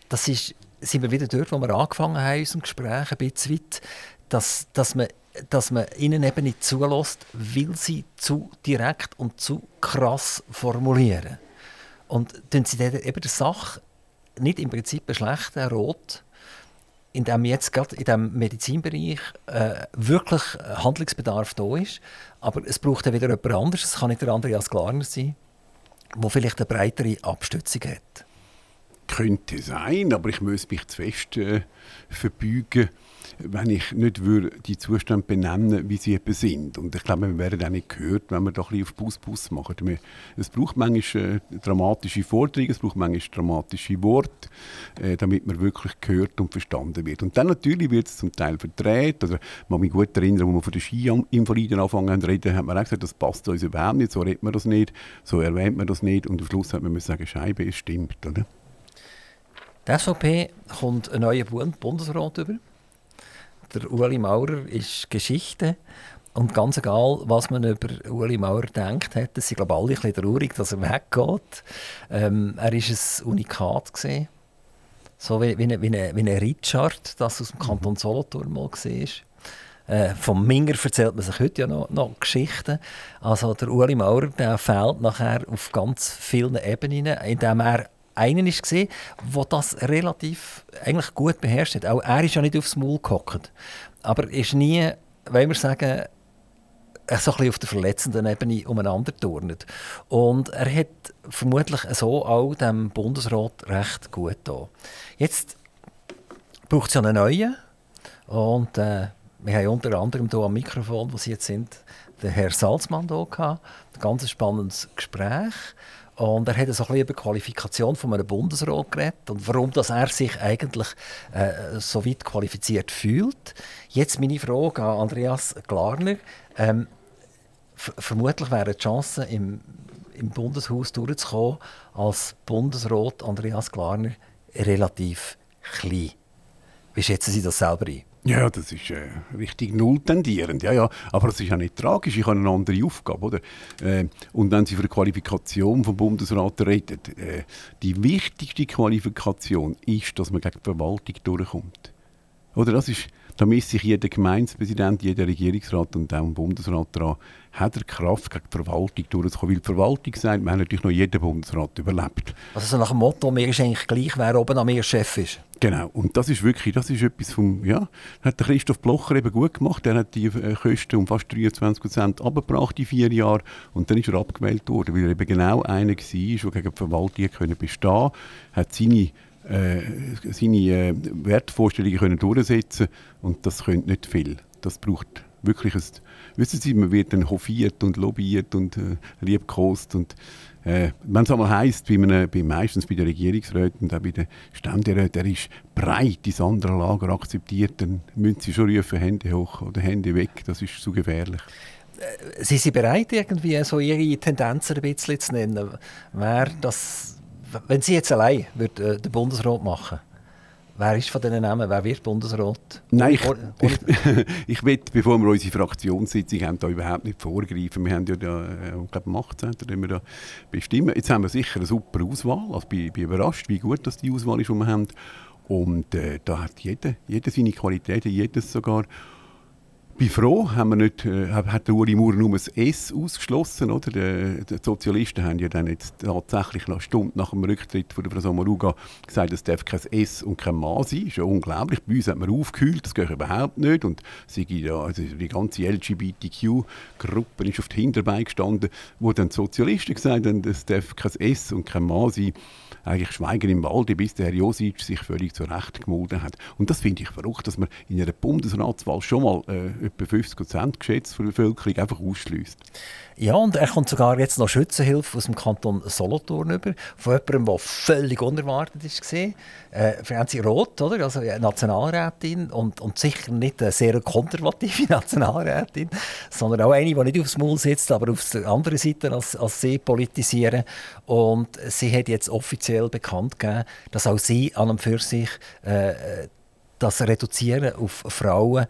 Das ist, sind wir wieder dort, wo wir angefangen haben, in unserem Gespräch ein bisschen weit, dass, dass man dass man ihnen eben nicht zulässt, weil sie zu direkt und zu krass formulieren. Und tun sie dann eben der Sache nicht im Prinzip einen Rot, in dem jetzt gerade in dem Medizinbereich äh, wirklich Handlungsbedarf da ist, aber es braucht dann wieder jemand anderes, es kann nicht der Andreas Glarner sein, der vielleicht eine breitere Abstützung hat. Könnte sein, aber ich muss mich zu fest äh, verbeugen wenn ich nicht würde die Zustände benennen wie sie eben sind. Und ich glaube, wir werden auch nicht gehört, wenn wir da ein bisschen auf Bus Bus machen. Es braucht manchmal äh, dramatische Vorträge, es braucht manchmal dramatische Worte, äh, damit man wirklich gehört und verstanden wird. Und dann natürlich wird es zum Teil verdreht. Ich kann mich gut erinnern, als wir von den Ski-Invaliden anfangen zu reden, hat man auch gesagt, das passt uns überhaupt nicht, so redet man das nicht, so erwähnt man das nicht. Und am Schluss hat man sagen, Scheibe, es stimmt. Oder? Die SVP kommt einen neuen Bundesrat über der Ueli Maurer ist Geschichte. Und ganz egal, was man über Ueli Maurer denkt, hat, es sind glaube alle ein bisschen traurig, dass er weggeht. Ähm, er war ein Unikat. Gewesen. So wie, wie, ein, wie, ein, wie ein Richard, das aus dem Kanton mhm. Solothurn mal war. Äh, vom Minger erzählt man sich heute ja noch, noch Geschichten. Also der Ueli Maurer der fehlt nachher auf ganz vielen Ebenen, indem er einer war, der das relativ eigentlich gut beherrscht hat. Auch er ist ja nicht aufs Maul gehockt. Aber ist nie, wollen wir sagen, so ein bisschen auf der verletzenden Ebene umeinander turnet. Und er hat vermutlich so auch dem Bundesrat recht gut da. Jetzt braucht es ja einen neuen. Und äh, wir haben unter anderem hier am Mikrofon, wo Sie jetzt sind, den Herrn Salzmann hier gehabt. Ein ganz spannendes Gespräch. Und er hat so ein über die Qualifikation von einem Bundesrat geredet und warum dass er sich eigentlich äh, so weit qualifiziert fühlt. Jetzt meine Frage an Andreas Glarner. Ähm, vermutlich wären die Chancen, im, im Bundeshaus durchzukommen, als Bundesrat Andreas Glarner relativ klein. Wie schätzen Sie das selber ein? Ja, das ist äh, richtig nulltendierend. Ja, ja. Aber das ist ja nicht tragisch. Ich habe eine andere Aufgabe. Oder? Äh, und wenn Sie für die Qualifikation vom Bundesrat reden, äh, die wichtigste Qualifikation ist, dass man gegen die Verwaltung durchkommt. Oder das ist, da misst sich jeder Gemeindepräsident, jeder Regierungsrat und auch ein Bundesrat daran, hat er Kraft, gegen die Verwaltung durchzukommen. Weil die Verwaltung sagt, wir haben natürlich noch jeden Bundesrat überlebt. Also so nach dem Motto, mir ist eigentlich gleich, wer oben an mir Chef ist. Genau, und das ist wirklich, das ist etwas vom, ja, hat der Christoph Blocher eben gut gemacht. Er hat die äh, Kosten um fast 23 Prozent abgebracht in vier Jahren und dann ist er abgewählt worden, weil er eben genau einer war, der gegen die Verwaltung können bestehen konnte, hat seine äh, seine äh, Wertvorstellungen können durchsetzen und das könnte nicht viel. Das braucht wirklich ein, wissen Sie, man wird dann hofiert und lobbyiert und äh, liebkost und äh, wenn es einmal heisst, wie man, bei, meistens bei den Regierungsräten und auch bei den Ständeräten, der ist breit ins andere Lager akzeptiert, dann müssen sie schon rufen, Hände hoch oder Hände weg, das ist zu gefährlich. Äh, sind Sie bereit, irgendwie so Ihre Tendenzen ein bisschen zu nennen? Wer das, wenn Sie jetzt allein würde, äh, den Bundesrat machen Wer ist von diesen Namen? Wer wird Bundesrat? Nein, ich, ich, ich will, bevor wir unsere Fraktionssitzung haben, da überhaupt nicht vorgreifen. Wir haben ja da, äh, ich glaube, am 18. wir da bestimmen. Jetzt haben wir sicher eine super Auswahl. Also ich bin überrascht, wie gut das die Auswahl ist, die wir haben. Und äh, da hat jeder, jeder seine Qualitäten, jedes sogar bin froh, haben wir nicht, äh, hat der Uri Maurer nur ein S ausgeschlossen. Oder? Die, die, Sozialisten haben ja dann jetzt tatsächlich eine Stunde nach dem Rücktritt von der Frau Sommaruga gesagt, es darf kein S und kein Ma sein. Das ist ja unglaublich. Bei uns hat man aufgekühlt, das geht überhaupt nicht. Und ja, also die ganze LGBTQ-Gruppe ist auf die Hinterbeine gestanden, wo dann die Sozialisten gesagt haben, es darf kein S und kein Ma sein eigentlich Schweigen im Walde, bis der Herr Josic sich völlig zurecht gemolden hat. Und das finde ich verrückt, dass man in einer Bundesratswahl schon mal äh, etwa 50 Prozent geschätzt von der Bevölkerung einfach ausschließt. Ja, und er kommt sogar jetzt noch Schützenhilfe aus dem Kanton Solothurn über, von jemandem, der völlig unerwartet war. Äh, Franzi Roth, oder? also Nationalrätin und, und sicher nicht eine sehr konservative Nationalrätin, sondern auch eine, die nicht aufs Maul sitzt, aber auf der anderen Seite als, als sie politisieren. Und sie hat jetzt offiziell bekannt gegeben, dass auch sie an und für sich äh, das Reduzieren auf Frauen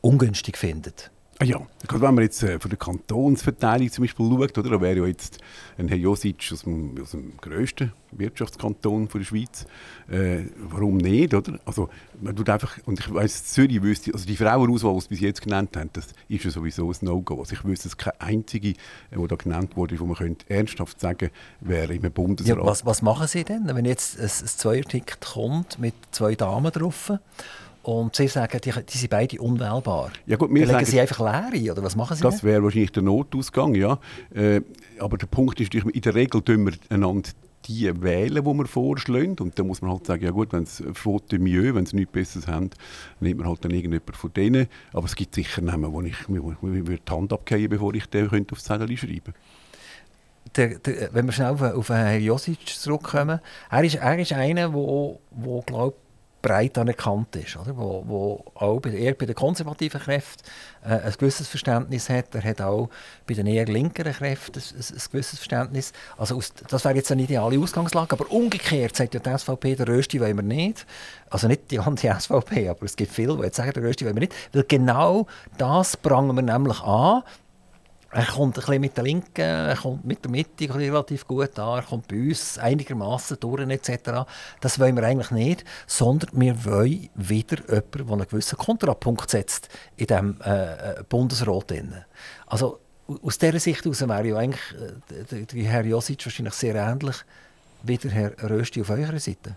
ungünstig findet. Ah ja, gerade wenn man jetzt äh, von der Kantonsverteilung zum Beispiel schaut, oder, da wäre ja jetzt ein Herr Josic aus dem, aus dem grössten Wirtschaftskanton von der Schweiz. Äh, warum nicht, oder? Also, man tut einfach, und ich weiss, Zürich wüsste, also die Frauenauswahl, die Sie bis jetzt genannt haben, das ist ja sowieso ein No-Go. Also ich wüsste, es keine einzige, äh, die da genannt wurde, wo man könnte ernsthaft sagen wäre im Bundesrat. Ja, was, was machen Sie denn, wenn jetzt ein, ein Zweierticket kommt mit zwei Damen drauf und Sie sagen, die, die sind beide unwählbar. Ja gut, wir Dann legen sagen, Sie einfach leer ein, oder was machen Sie das wäre wahrscheinlich der Notausgang, ja. Äh, aber der Punkt ist, in der Regel tun wir einander die wählen, die wir vorschlagen. Und dann muss man halt sagen, ja gut, wenn es Faute mieux, wenn sie nichts Besseres haben, nimmt man halt dann irgendjemand von denen. Aber es gibt sicher Namen, wo ich mir, mir die Hand abgeben bevor ich den könnte aufs Zettel schreiben der, der, wenn wir schnell auf, auf Herrn Josic zurückkommen, er ist, er ist einer, der, glaube breit anerkannt ist, oder? Wo, wo auch bei, eher bei den konservativen Kräften äh, ein gewisses Verständnis hat. Er hat auch bei den eher linkeren Kräften ein, ein, ein gewisses Verständnis. Also aus, das wäre jetzt eine ideale Ausgangslage, aber umgekehrt sagt ja die SVP, der Rösti wollen wir nicht. Also nicht die Anti-SVP, aber es gibt viele, die jetzt sagen, der Rösti wollen wir nicht. Weil genau das prangen wir nämlich an, er kommt ein bisschen mit der Linken, er kommt mit der Mitte relativ gut an, er kommt bei uns einigermaßen durch etc. Das wollen wir eigentlich nicht, sondern wir wollen wieder jemanden, der einen gewissen Kontrapunkt setzt in diesem äh, äh Bundesrat. Also aus dieser Sicht heraus wäre ja eigentlich äh, Herr Josic wahrscheinlich sehr ähnlich wie der Herr Rösti auf eurer Seite.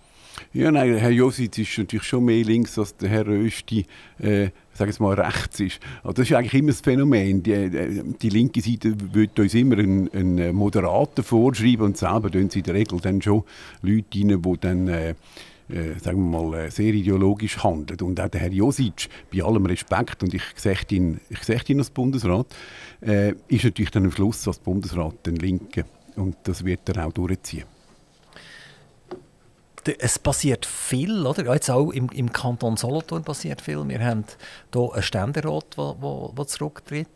Ja, nein, Herr Josic ist natürlich schon mehr links als der Herr Rösti, äh, sage es mal, rechts ist. Also das ist eigentlich immer das Phänomen. Die, die linke Seite wird uns immer einen, einen Moderator vorschreiben und selber tun sie in der Regel dann schon Leute rein, die dann äh, äh, sagen wir mal, äh, sehr ideologisch handeln. Und auch der Herr Josic, bei allem Respekt, und ich sehe ihn, ich sehe ihn als Bundesrat, äh, ist natürlich dann am Schluss als Bundesrat den Linken. Und das wird er auch durchziehen es passiert viel, oder? Jetzt auch im, im Kanton Solothurn passiert viel. Wir haben hier einen Ständerat, der zurücktritt.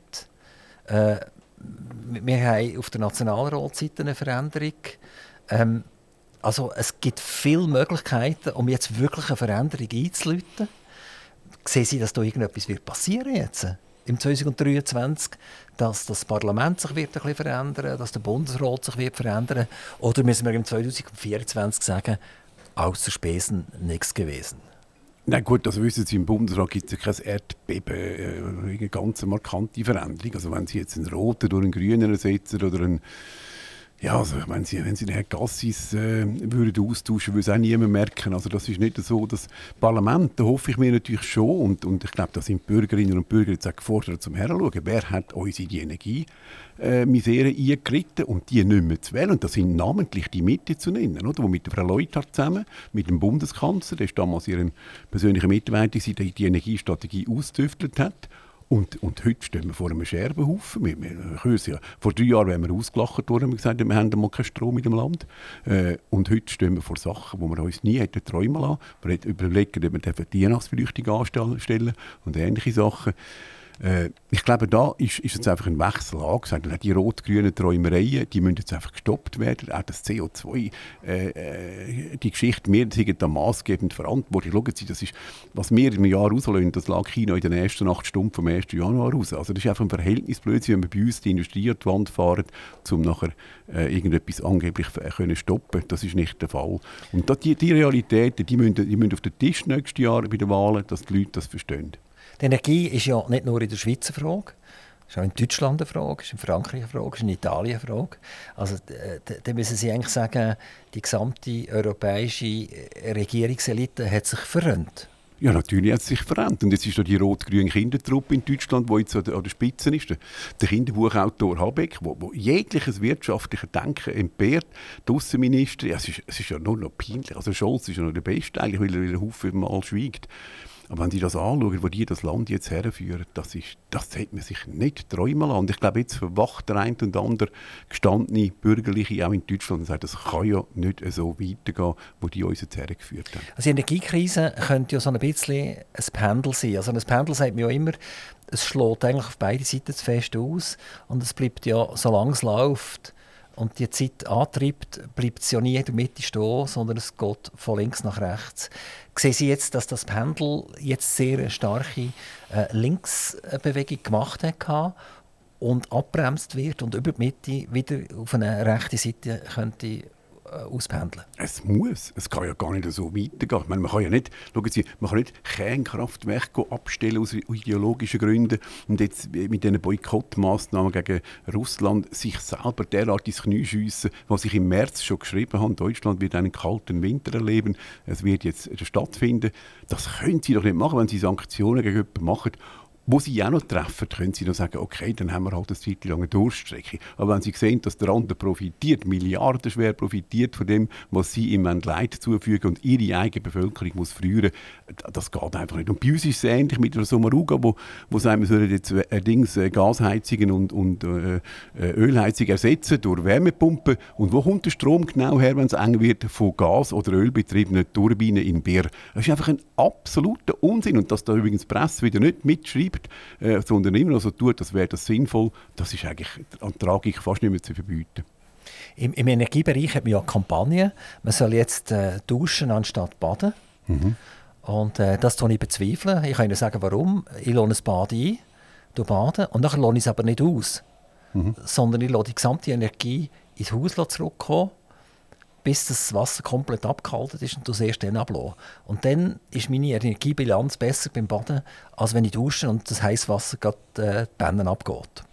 Äh, wir haben auf der Nationalratsseite eine Veränderung. Ähm, also es gibt viele Möglichkeiten, um jetzt wirklich eine Veränderung einzuleiten. Sehen Sie, dass da irgendetwas wird passieren jetzt? Im 2023, dass das Parlament sich wird ein bisschen verändern, dass der Bundesrat sich wird verändern, oder müssen wir im 2024 sagen, außer Spesen nichts gewesen. Na gut, das wissen Sie, im Bundesrat gibt es ja kein Erdbeben, äh, eine ganz markante Veränderung. Also wenn Sie jetzt einen roten durch einen grünen ersetzen oder einen ja, also wenn Sie, wenn Sie Herrn Gassis äh, würden austauschen, würde es auch niemand merken. Also das ist nicht so, das Parlament, da hoffe ich mir natürlich schon, und, und ich glaube, da sind Bürgerinnen und Bürger jetzt auch gefordert, zum Herschauen, wer hat uns in die Energiemisere äh, eingeritten und die nicht mehr zu wählen. Und das sind namentlich die Mitte zu nennen, oder? wo mit Frau Leuthard zusammen, mit dem Bundeskanzler, der damals ihren persönlichen Mitarbeiter, die die Energiestrategie ausgetüftelt hat, und, und heute stehen wir vor einem Scherbenhaufen. Wir, wir, ja, vor drei Jahren wären wir ausgelacht worden und gesagt, wir haben mal keinen Strom in dem Land. Äh, und heute stehen wir vor Sachen, die wir uns nie hätten träumen lassen. Wir überlegen, ob wir die Weihnachtsbeleuchtung anstellen und ähnliche Sachen. Äh, ich glaube, da ist, ist jetzt einfach ein Wechsel angesagt. Die rot-grünen Träumereien, die müssen jetzt einfach gestoppt werden. Auch das CO2, äh, äh, die Geschichte, wir sind da maßgebend verantwortlich. Schauen Sie, das ist, was wir im Jahr rauslösen, das lag China in den ersten acht Stunden vom 1. Januar raus. Also das ist einfach ein Verhältnis blöd, wenn wir bei uns die Industrie an die Wand fahren, um nachher äh, irgendetwas angeblich können stoppen. Das ist nicht der Fall. Und das, die, die Realitäten, die müssen, die müssen auf den Tisch nächstes Jahr bei den Wahlen, dass die Leute das verstehen. Die Energie ist ja nicht nur in der Schweiz eine Frage, es ist auch in Deutschland eine Frage, ist in Frankreich eine Frage, ist in Italien eine Frage. Also da müssen Sie eigentlich sagen, die gesamte europäische Regierungselite hat sich verrennt. Ja, natürlich hat es sich verändert. Und jetzt ist da die rot-grüne Kindertruppe in Deutschland, die jetzt an der, der Spitze ist. Der Kinderbuchautor Habeck, der jegliches wirtschaftliches Denken entbehrt. Die Außenminister, ja, es, ist, es ist ja nur noch peinlich. Also Scholz ist ja noch der Beste, eigentlich, weil er, weil er Haufen mal schweigt. Aber wenn Sie das anschauen, wo die das Land jetzt herführen, das, ist, das hätte man sich nicht träumen lassen. Und ich glaube, jetzt verwacht der eine und andere gestandene Bürgerliche auch in Deutschland und sagt, das kann ja nicht so weitergehen, wo die uns jetzt hergeführt haben. Also die Energiekrise könnte ja so ein bisschen ein Pendel sein. Also ein Pendel sagt man ja immer, es schlägt eigentlich auf beide Seiten zu fest aus und es bleibt ja, solange es läuft, und die Zeit antreibt, bleibt es ja nie in der Mitte stehen, sondern es geht von links nach rechts. Sehen Sie jetzt, dass das Pendel jetzt sehr starke äh, Linksbewegung gemacht hat und abbremst wird und über die Mitte wieder auf eine rechte Seite könnte auspendeln. Es muss. Es kann ja gar nicht so weitergehen. Ich meine, man kann ja nicht, schauen Sie, man kann nicht Kernkraftwerke abstellen aus ideologischen Gründen und jetzt mit diesen Boykottmaßnahmen gegen Russland sich selber derart ins Knie schiessen, was ich im März schon geschrieben habe. Deutschland wird einen kalten Winter erleben. Es wird jetzt stattfinden. Das können Sie doch nicht machen, wenn Sie Sanktionen gegen jemanden machen wo sie auch noch treffen, können sie noch sagen, okay, dann haben wir halt eine Zeit lang eine Durststrecke. Aber wenn sie sehen, dass der andere profitiert, milliardenschwer profitiert von dem, was sie ihm Leid zufügen und ihre eigene Bevölkerung muss frieren, das geht einfach nicht. Und bei uns ist es ähnlich mit der Sommaruga, wo, wo sagen, wir sollen jetzt äh, Dings, äh, Gasheizungen und, und äh, äh Ölheizungen ersetzen durch Wärmepumpen. Und wo kommt der Strom genau her, wenn es eng wird, von Gas- oder Ölbetriebenen Turbinen in Bier? Das ist einfach ein absoluter Unsinn. Und dass da übrigens die Presse wieder nicht mitschreibt, bleibt, äh, sondern immer noch so tut, das wäre das sinnvoll, das ist eigentlich an Tragik fast nicht mehr zu verbieten. Im, Im, Energiebereich hat man ja Kampagnen. Man soll jetzt äh, duschen anstatt baden. Mhm. Und äh, das tue ich bezweifeln. Ich kann Ihnen sagen, warum. Ich lohne ein Bad ein, baden und dann lohne ich es aber nicht aus. Mhm. Sondern ich lasse die gesamte Energie ins Haus zurückkommen bis das Wasser komplett abgehalten ist und du erst dann ablassen. Und dann ist meine Energiebilanz besser beim Baden, als wenn ich dusche und das heiße Wasser gerade äh, die Bänden abgeht.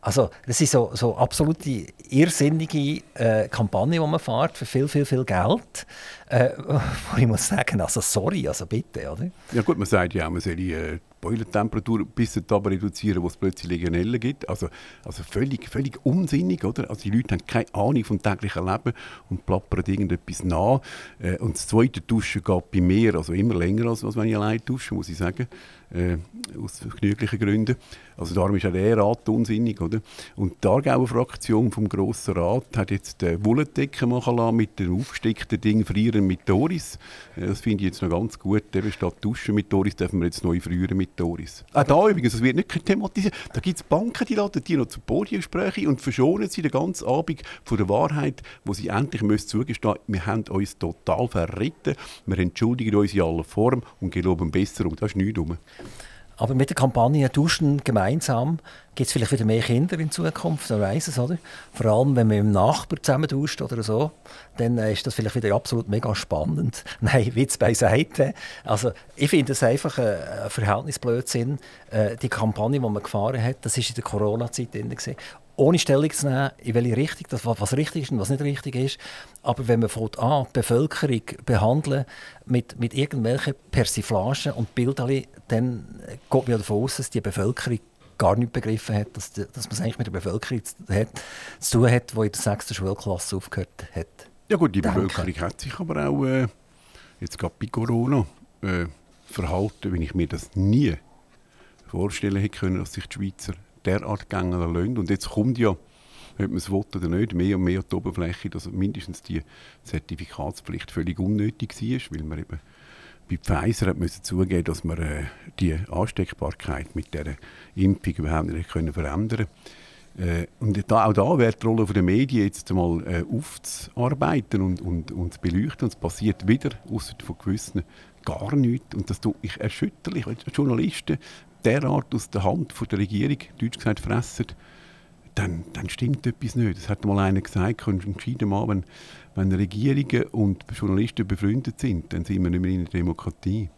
Also, das ist so, so absolute irrsinnige äh, Kampagne, die man fährt, für viel, viel, viel Geld. Äh, wo ich muss sagen, also sorry, also bitte, oder? Ja gut, man sagt ja, man soll äh, Boilertemperatur bis aber reduzieren, wo es plötzlich Legionellen gibt. Also, also völlig, völlig unsinnig, oder? Also die Leute haben keine Ahnung vom täglichen Leben und plappern irgendetwas nach. Äh, und das zweite Duschen geht bei mir also immer länger, als wenn ich allein dusche, muss ich sagen. Äh, aus genüglichen Gründen. Also darum ist auch der Rat unsinnig, oder? Und die Aargauer Fraktion vom Grossen Rat hat jetzt die Wollendecke machen lassen mit dem aufgesteckten Ding «Frieren mit Doris». Äh, das finde ich jetzt noch ganz gut. Eben statt «Duschen mit Doris» dürfen wir jetzt neu «Frieren mit Doris». Auch da übrigens, es wird nicht thematisiert. Da gibt es Banken, die laden die noch zu Podiumsprechen und verschonen sie den ganzen Abend von der Wahrheit, wo sie endlich müssen zugestehen wir haben uns total verritten, wir entschuldigen uns in aller Form und geloben Besserung. Das ist nichts dumm. Aber mit der Kampagne Duschen gemeinsam gibt es vielleicht wieder mehr Kinder in Zukunft, wer weiß es, oder? Vor allem, wenn man mit dem Nachbar zusammen duscht oder so, dann ist das vielleicht wieder absolut mega spannend. Nein, Witz beiseite. Also, ich finde es einfach ein Verhältnisblödsinn. Äh, die Kampagne, die man gefahren hat, das war in der Corona-Zeit ohne Stellung zu nehmen, in welche Richtung, das, was richtig ist und was nicht richtig ist. Aber wenn man von an die Bevölkerung behandeln mit, mit irgendwelchen Persiflagen und Bildern, dann geht man davon aus, dass die Bevölkerung gar nicht begriffen hat, dass, dass man es eigentlich mit der Bevölkerung zu, hat, zu tun hat, die in der sechsten Schulklasse aufgehört hat. Ja gut, die Danke. Bevölkerung hat sich aber auch äh, jetzt gerade bei Corona äh, verhalten, wenn ich mir das nie vorstellen hätte können, dass sich die Schweizer derart gängen lassen. Und jetzt kommt ja, ob man es will oder nicht, mehr und mehr die Oberfläche, dass mindestens die Zertifikatspflicht völlig unnötig war, weil man eben bei Pfizer hat müssen zugeben, dass man äh, die Ansteckbarkeit mit der Impfung überhaupt nicht können verändern äh, und da, auch da wäre die Rolle der Medien jetzt mal äh, aufzuarbeiten und, und, und zu beleuchten. Und es passiert wieder, außer von gewissen, gar nichts. Und das tut mich erschütterlich. Journalisten derart aus der Hand von der Regierung, deutsch gesagt, fressen, dann, dann stimmt etwas nicht. Das hat mal einer gesagt, entschieden mal, wenn, wenn Regierungen und Journalisten befreundet sind, dann sind wir nicht mehr in einer Demokratie.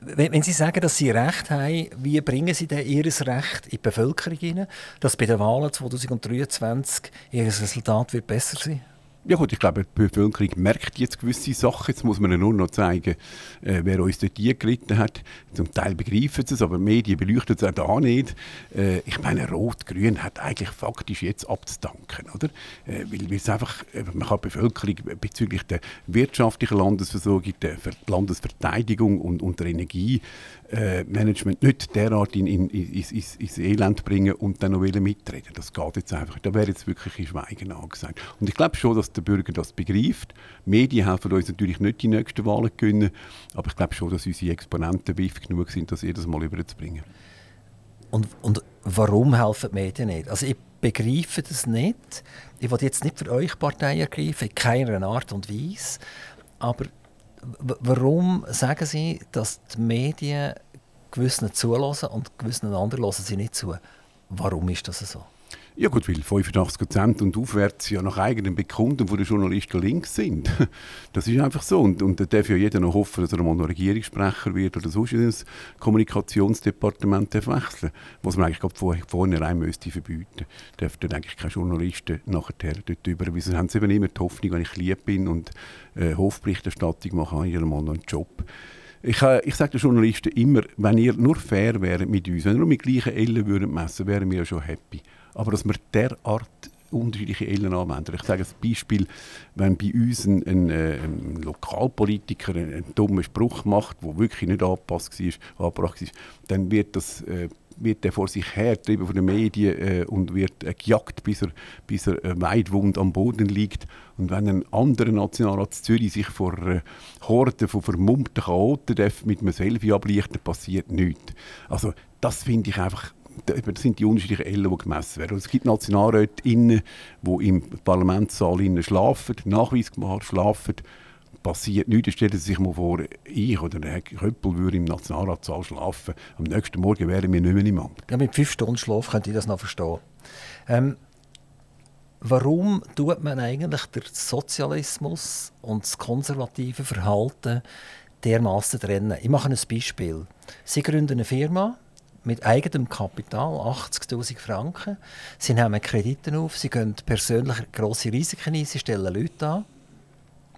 Wenn, wenn Sie sagen, dass Sie Recht haben, wie bringen Sie denn Ihr Recht in die Bevölkerung hinein, dass bei den Wahlen 2023 Ihr Resultat wird besser sein Ja gut, ich glaube, die Bevölkerung merkt jetzt gewisse Sachen. Jetzt muss man nur noch zeigen, äh, wer uns dort geritten hat. Zum Teil begreifen sie es, aber die Medien beleuchten es auch da nicht. Äh, ich meine, Rot-Grün hat eigentlich faktisch jetzt abzudanken, oder? Äh, weil, es einfach, äh, man kann die Bevölkerung bezüglich der wirtschaftlichen Landesversorgung, der Landesverteidigung und, und der Energiemanagement nicht derart in, in, ins, ins, Elend bringen und dann noch mitreden. Das geht jetzt einfach. Da wäre jetzt wirklich ein Schweigen angesagt. Und ich glaube schon, dass der Bürger das begreift. Die Medien helfen uns natürlich nicht, die nächsten Wahlen zu gewinnen, aber ich glaube schon, dass unsere Exponenten wiff genug sind, das jedes Mal überzubringen. Und, und warum helfen die Medien nicht? Also ich begreife das nicht. Ich will jetzt nicht für euch Partei ergreifen, in keiner Art und Weise. Aber warum sagen Sie, dass die Medien gewissen zulassen und gewissen anderen lassen sie nicht zu? Warum ist das so? Ja gut, weil 85% und aufwärts ja nach eigenem Bekunden von den Journalisten links sind. Das ist einfach so. Und, und da darf ja jeder noch hoffen, dass er mal noch Regierungssprecher wird oder sonst ins Kommunikationsdepartement wechseln was man eigentlich vor, vornherein müsste verbieten. Darf dann eigentlich keine Journalisten nachher dort über. Weil sie haben eben immer die Hoffnung, wenn ich lieb bin und äh, Hofberichterstattung mache, habe ich mal noch einen Job. Ich, äh, ich sage den Journalisten immer, wenn ihr nur fair wäret mit uns, wenn ihr nur mit gleichen Ellen würdet messen, wären wir ja schon happy aber dass wir derart unterschiedliche Ellen anwenden. Ich sage ein Beispiel, wenn bei uns ein, ein, äh, ein Lokalpolitiker einen, einen, dummen Spruch macht, der wirklich nicht angepasst war, angebracht ist, dann wird das äh, wird er vor sich hergetrieben von den Medien äh, und wird äh, gejagt, bis er, bis er äh, weitwund am Boden liegt. Und wenn ein anderer Nationalrat Zürich sich vor äh, Horden von vermummten Chaoten mit einem Selfie ablichtet, passiert nichts. Also das finde ich einfach das sind die unterschiedlichen Ellen, die gemessen werden. es gibt Nationalräte, die im Parlamentssaal schlafen, nachweisbar schlafen. Passiert nichts. Stellen Sie sich mal vor, ich oder Herr Köppel würde im Nationalratssaal schlafen. Am nächsten Morgen wären wir nicht mehr im Amt. Ja, mit fünf Stunden Schlaf könnte ich das noch verstehen. Ähm, warum tut man eigentlich den Sozialismus und das konservative Verhalten dermaßen trennen? Ich mache ein Beispiel. Sie gründen eine Firma, mit eigenem Kapital, 80'000 Franken. Sie nehmen Kredite auf, sie gehen persönlich grosse Risiken ein, sie stellen Leute an.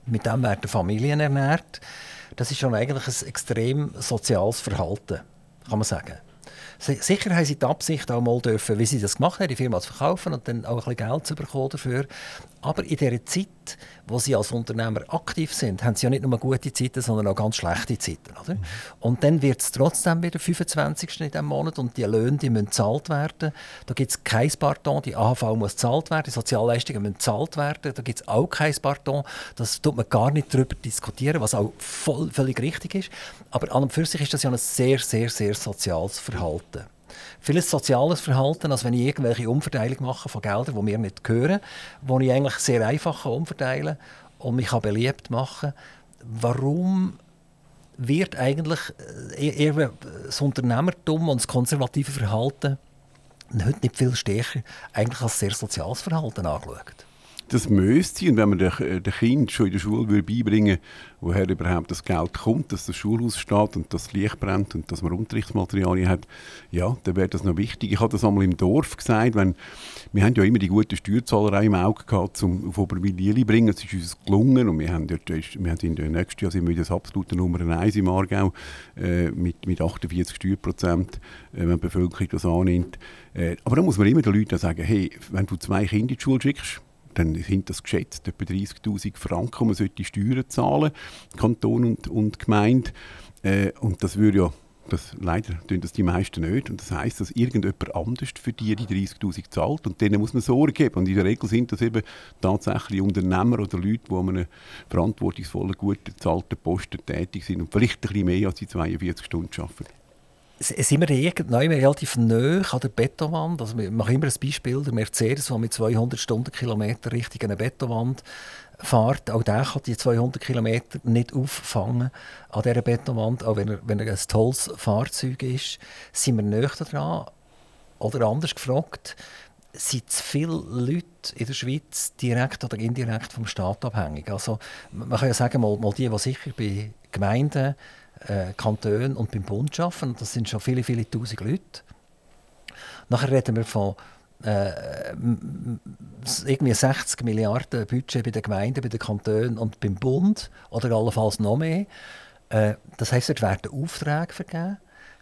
Mit dem werden Familien ernährt. Das ist schon eigentlich ein extrem soziales Verhalten, kann man sagen. Sicher haben sie die Absicht auch mal dürfen, wie sie das gemacht haben, die Firma zu verkaufen und dann auch ein bisschen Geld zu bekommen dafür. Aber in dieser Zeit, wo sie als Unternehmer aktiv sind, haben sie ja nicht nur gute Zeiten, sondern auch ganz schlechte Zeiten. Oder? Mhm. Und dann wird es trotzdem wieder 25. in diesem Monat und die Löhne die müssen gezahlt werden. Da gibt es kein Pardon, die AHV muss gezahlt werden, die Sozialleistungen müssen gezahlt werden. Da gibt es auch kein Pardon. Das tut man gar nicht darüber diskutieren, was auch voll, völlig richtig ist. Aber an und für sich ist das ja ein sehr, sehr, sehr soziales Verhalten vieles soziales Verhalten, als wenn ich irgendwelche Umverteilung mache von Geldern, die mir nicht gehören, wo ich eigentlich sehr einfach umverteilen kann und mich beliebt machen Warum wird eigentlich äh, das Unternehmertum und das konservative Verhalten heute nicht viel stärker eigentlich als sehr soziales Verhalten angeschaut? Das müsste. Und wenn man den, äh, Kind schon in der Schule würde beibringen woher überhaupt das Geld kommt, dass das Schulhaus steht und das Licht brennt und dass man Unterrichtsmaterialien hat, ja, dann wäre das noch wichtig. Ich habe das einmal im Dorf gesagt, wenn, wir haben ja immer die gute Steuerzahlerei im Auge gehabt, um auf Oberwil-Jeli zu bringen. Es ist uns gelungen und wir haben, dort, wir haben in der nächsten Jahr sind wir das absolute Nummer 1 im Aargau äh, mit, mit 48 Steuerprozent, äh, wenn die Bevölkerung das annimmt. Äh, aber da muss man immer den Leuten sagen, hey, wenn du zwei Kinder in die Schule schickst, dann sind das geschätzt etwa 30'000 Franken, man sollte Steuern zahlen, Kanton und, und Gemeinde. Äh, und das würde ja, das, leider tun das die meisten nicht. Und das heißt, dass irgendjemand anders für die die 30'000 zahlt und denen muss man Sorge geben. Und in der Regel sind das eben tatsächlich Unternehmer oder Leute, die an einem verantwortungsvollen, gut bezahlten Posten tätig sind und vielleicht ein bisschen mehr als die 42 Stunden arbeiten sind wir irgendwann relativ nah an der Betonwand. Also wir machen immer ein Beispiel, der Mercedes, der mit 200 Stundenkilometer Richtung eine Betonwand fährt. Auch der kann die 200 Kilometer nicht auffangen an dieser Betonwand, auch wenn er, wenn er ein tolles Fahrzeug ist. Sind wir näher dran? Oder anders gefragt, sind zu viele Leute in der Schweiz direkt oder indirekt vom Staat abhängig? Also man kann ja sagen, mal, mal die, die sicher bei Gemeinden äh, Kantonen und beim Bund arbeiten. Das sind schon viele, viele tausend Leute. Nachher reden wir von äh, irgendwie 60 Milliarden Budget bei den Gemeinden, bei den Kantonen und beim Bund oder allenfalls noch mehr. Äh, das heisst, dort werden Aufträge vergeben.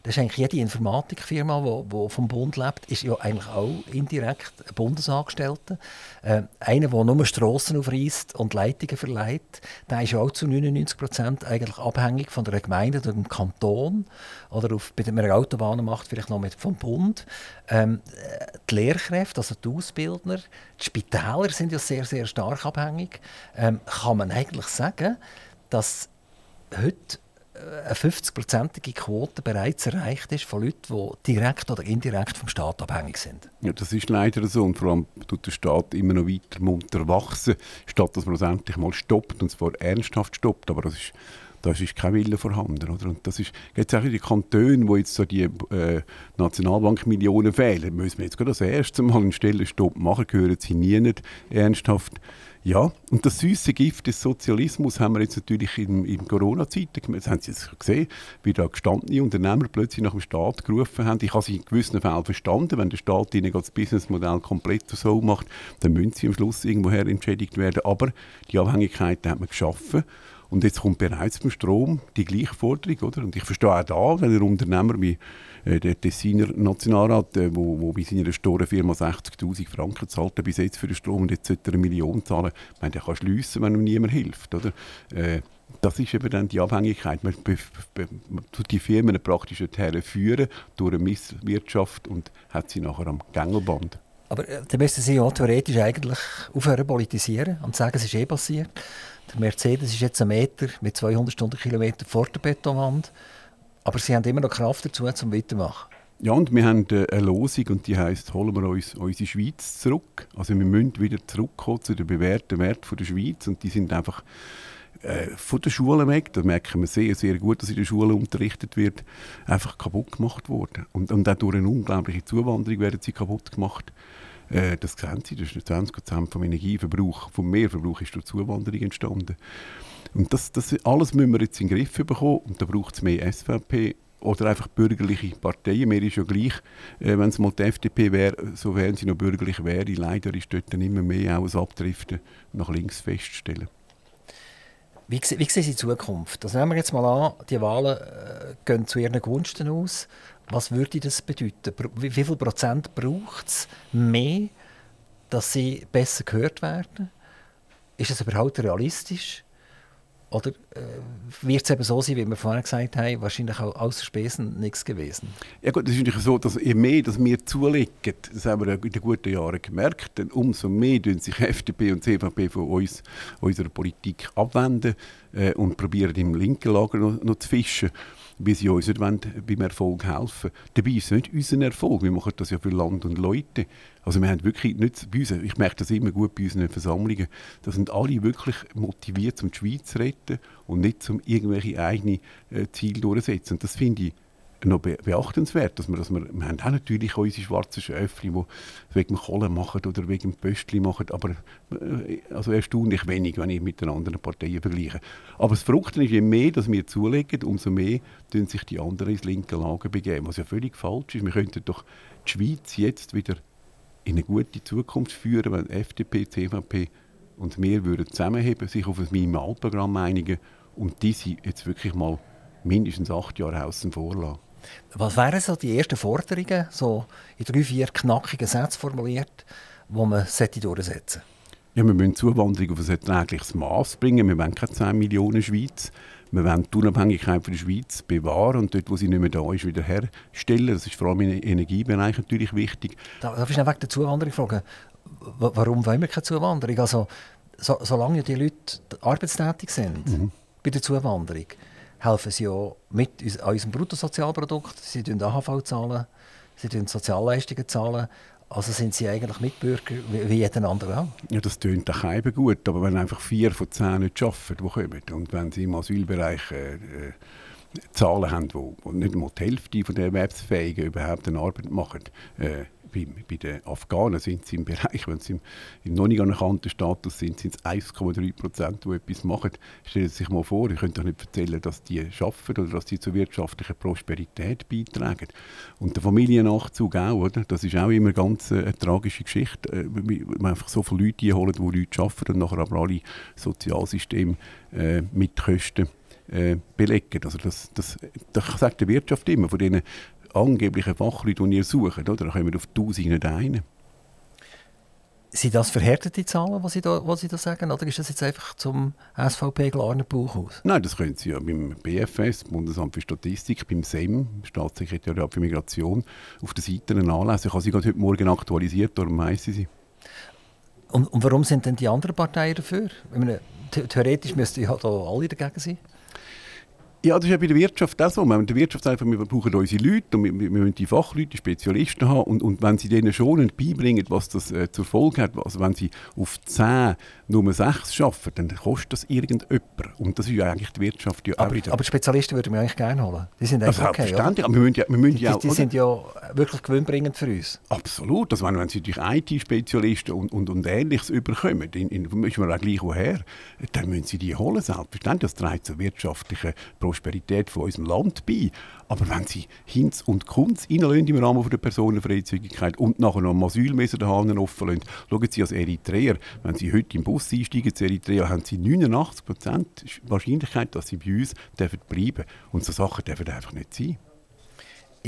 Das ist eigentlich jede Informatikfirma, die vom Bund lebt, ist ja eigentlich auch indirekt ein Bundesangestellter. Äh, einer, der nur Strassen aufreißt und Leitungen verleiht, der ist ja auch zu 99 Prozent eigentlich abhängig von der Gemeinde oder dem Kanton oder auf, bei der Autobahnen macht vielleicht noch mit vom Bund. Ähm, die Lehrkräfte, also die Ausbildner, die Spitäler sind ja sehr sehr stark abhängig. Ähm, kann man eigentlich sagen, dass heute eine 50-prozentige Quote bereits erreicht ist von Leuten, die direkt oder indirekt vom Staat abhängig sind. Ja, das ist leider so. Und vor allem tut der Staat immer noch weiter munter wachsen, statt dass man es endlich mal stoppt, und zwar ernsthaft stoppt. Aber das ist, das ist kein Wille vorhanden. Oder? Und das ist jetzt auch in den Kantonen, wo jetzt so die äh, Nationalbank-Millionen fehlen, müssen wir jetzt gerade das erste Mal einen Stellenstopp machen, gehören sie nie nicht ernsthaft ja, und das süße Gift des Sozialismus haben wir jetzt natürlich in, in Corona-Zeiten, das haben Sie gesehen, wie da gestandene Unternehmer plötzlich nach dem Staat gerufen haben. Ich habe sie in gewissen Fällen verstanden, wenn der Staat ihnen das Businessmodell komplett so macht, dann müssen sie am Schluss irgendwoher entschädigt werden. Aber die Abhängigkeit hat man geschaffen. Und jetzt kommt bereits beim Strom die gleiche Forderung. Oder? Und ich verstehe auch da, wenn ein Unternehmer wie der Tessiner Nationalrat, äh, wo, wo bei seiner Storenfirma 60'000 Franken zahlt, bis jetzt für den Strom und jetzt sollte er eine Million zahlen, ich meine, der kann schliessen, wenn ihm niemand hilft. Oder? Äh, das ist eben dann die Abhängigkeit. Man, tut die Firmen praktisch führen durch eine Misswirtschaft und hat sie nachher am Gängelband. Aber äh, dann müssten Sie ja theoretisch eigentlich aufhören politisieren und sagen, es ist eh passiert. Der Mercedes ist jetzt ein Meter mit 200 Stundenkilometer vor der Betonwand. Aber Sie haben immer noch Kraft dazu, zum weitermachen. Ja, und wir haben äh, eine Losung und die heißt holen wir uns unsere Schweiz zurück. Also wir müssen wieder zurückkommen zu den bewährten Werten der Schweiz und die sind einfach äh, von der Schule weg, da merken wir sehr, sehr gut, dass in der Schule unterrichtet wird, einfach kaputt gemacht worden. Und, und auch durch eine unglaubliche Zuwanderung werden sie kaputt gemacht. Äh, das sehen Sie, das ist 20 Prozent vom Energieverbrauch, vom Mehrverbrauch ist durch Zuwanderung entstanden. Und das, das alles müssen wir jetzt in den Griff bekommen und da braucht es mehr SVP oder einfach bürgerliche Parteien. Mir ist ja gleich, äh, wenn es mal die FDP wäre, so wären sie noch bürgerlich wäre. Leider ist dort dann immer mehr auch ein Abdriften nach links feststellen. Wie, wie sehen Sie die Zukunft? Also nehmen wir jetzt mal an, die Wahlen äh, gehen zu Ihren Gunsten aus. Was würde das bedeuten? Wie, viel Prozent braucht es mehr, dass sie besser gehört werden? Ist es überhaupt realistisch? Oder äh, wird es eben so sein, wie wir vorhin gesagt haben, wahrscheinlich auch außer Spesen nichts gewesen? Ja gut, es ist natürlich so, dass je mehr dass wir zulegen, das haben wir in den guten Jahren gemerkt, denn umso mehr tun sich FDP und CVP von uns, unserer Politik abwenden äh, und probieren im linken Lager noch, noch zu fischen wie sie uns nicht beim Erfolg helfen Dabei ist es nicht unser Erfolg. Wir machen das ja für Land und Leute. Also wir haben wirklich nicht bei uns, ich merke das immer gut bei unseren Versammlungen, da sind alle wirklich motiviert, um die Schweiz zu retten und nicht um irgendwelche eigenen äh, Ziele durchzusetzen. Und das finde ich noch beachtenswert, dass wir, dass wir, wir haben auch natürlich auch unsere schwarzen Schäfchen, die wegen dem Kohlen machen oder wegen dem Pöstli machen, aber äh, also erstaunlich wenig, wenn ich mit den anderen Parteien vergleiche. Aber das Verrückte ist, je mehr dass wir zulegen, umso mehr tun sich die anderen ins linke Lager begeben, was ja völlig falsch ist. Wir könnten doch die Schweiz jetzt wieder in eine gute Zukunft führen, wenn FDP, CVP und wir würden zusammenheben, sich auf ein Minimalprogramm einigen und diese jetzt wirklich mal mindestens acht Jahre außen vor lassen. Was wären so die ersten Forderungen, so in drei, vier knackigen Sätzen formuliert, die man durchsetzen ja, wir müssen Zuwanderung auf ein erträgliches Maß bringen. Wir wollen keine 10 Millionen Schweiz. Wir wollen die Unabhängigkeit der Schweiz bewahren und dort, wo sie nicht mehr da ist, wieder herstellen. Das ist vor allem im Energiebereich natürlich wichtig. Darf ich noch wegen der Zuwanderung fragen? Warum wollen wir keine Zuwanderung? Also, so, solange die Leute arbeitstätig sind mhm. bei der Zuwanderung, helfen sie ja mit an unserem Bruttosozialprodukt. Sie zahlen AHV, zahlen, sie zahlen Sozialleistungen. zahlen. Also sind sie eigentlich Mitbürger wie, wie jeder andere auch. Ja, das tönt doch eben gut, aber wenn einfach vier von zehn nicht arbeiten, die kommen, und wenn sie im Asylbereich äh, äh Zahlen haben, wo, wo nicht mal die Hälfte der Erwerbsfähigen überhaupt eine Arbeit machen. Äh, bei, bei, den Afghanen sind sie im Bereich, wenn sie im, im noch nicht anerkannten Status sind, sind es 1,3 Prozent, die etwas machen. Stellen Sie sich mal vor, ich könnte doch nicht erzählen, dass die arbeiten oder dass sie zur wirtschaftlichen Prosperität beitragen. Und der Familiennachzug auch, oder? Das ist auch immer ganz äh, eine tragische Geschichte. Äh, man einfach so viele Leute holen, die Leute arbeiten und nachher aber alle Sozialsysteme äh, mit Kosten äh, belegen. Also das, das, das sagt die Wirtschaft immer, von diesen angeblichen ihr sucht. Oder? Da kommen wir auf Tausende ein. Sind das verhärtete Zahlen, die Sie, da, die Sie da sagen, oder ist das jetzt einfach zum SVP Glarner Buch aus? Nein, das können Sie ja beim BFS, Bundesamt für Statistik, beim SEM, Staatssekretariat für Migration, auf den Seiten nachlesen. Ich habe sie gerade heute Morgen aktualisiert, darum weiss ich sie. Und, und warum sind denn die anderen Parteien dafür? Meine, theoretisch müssten ja da alle dagegen sein. Ja, das ist ja bei der Wirtschaft auch so. Wir, der Wirtschaft einfach, wir brauchen unsere Leute und wir, wir müssen die Fachleute, die Spezialisten haben. Und, und wenn sie denen schon beibringen, was das äh, zur Folge hat, also wenn sie auf 10 Nummer 6 schaffen, dann kostet das irgendjemand. Und das ist ja eigentlich die Wirtschaft ja aber, aber Spezialisten würden wir eigentlich gerne holen. Die sind eigentlich okay, oder? aber wir müssen ja, wir müssen die, ja die, die sind ja wirklich gewinnbringend für uns. Absolut. Also wenn, wenn sie durch IT-Spezialisten und, und, und Ähnliches überkommen, in, in, ist man auch gleich woher, dann müssen sie die holen, selbstverständlich. Das trägt zur wirtschaftlichen Prosperität von unserem Land bei. Aber wenn sie Hinz und Kunz reinlassen im Rahmen der Personenfreizügigkeit und nachher noch am Asylmesser den Hahn offen lassen, schauen Sie als Eritreer, wenn Sie heute im Bus einsteigen zu Eritrea, haben Sie 89% Wahrscheinlichkeit, dass Sie bei uns bleiben dürfen. Und so Sachen dürfen einfach nicht sein.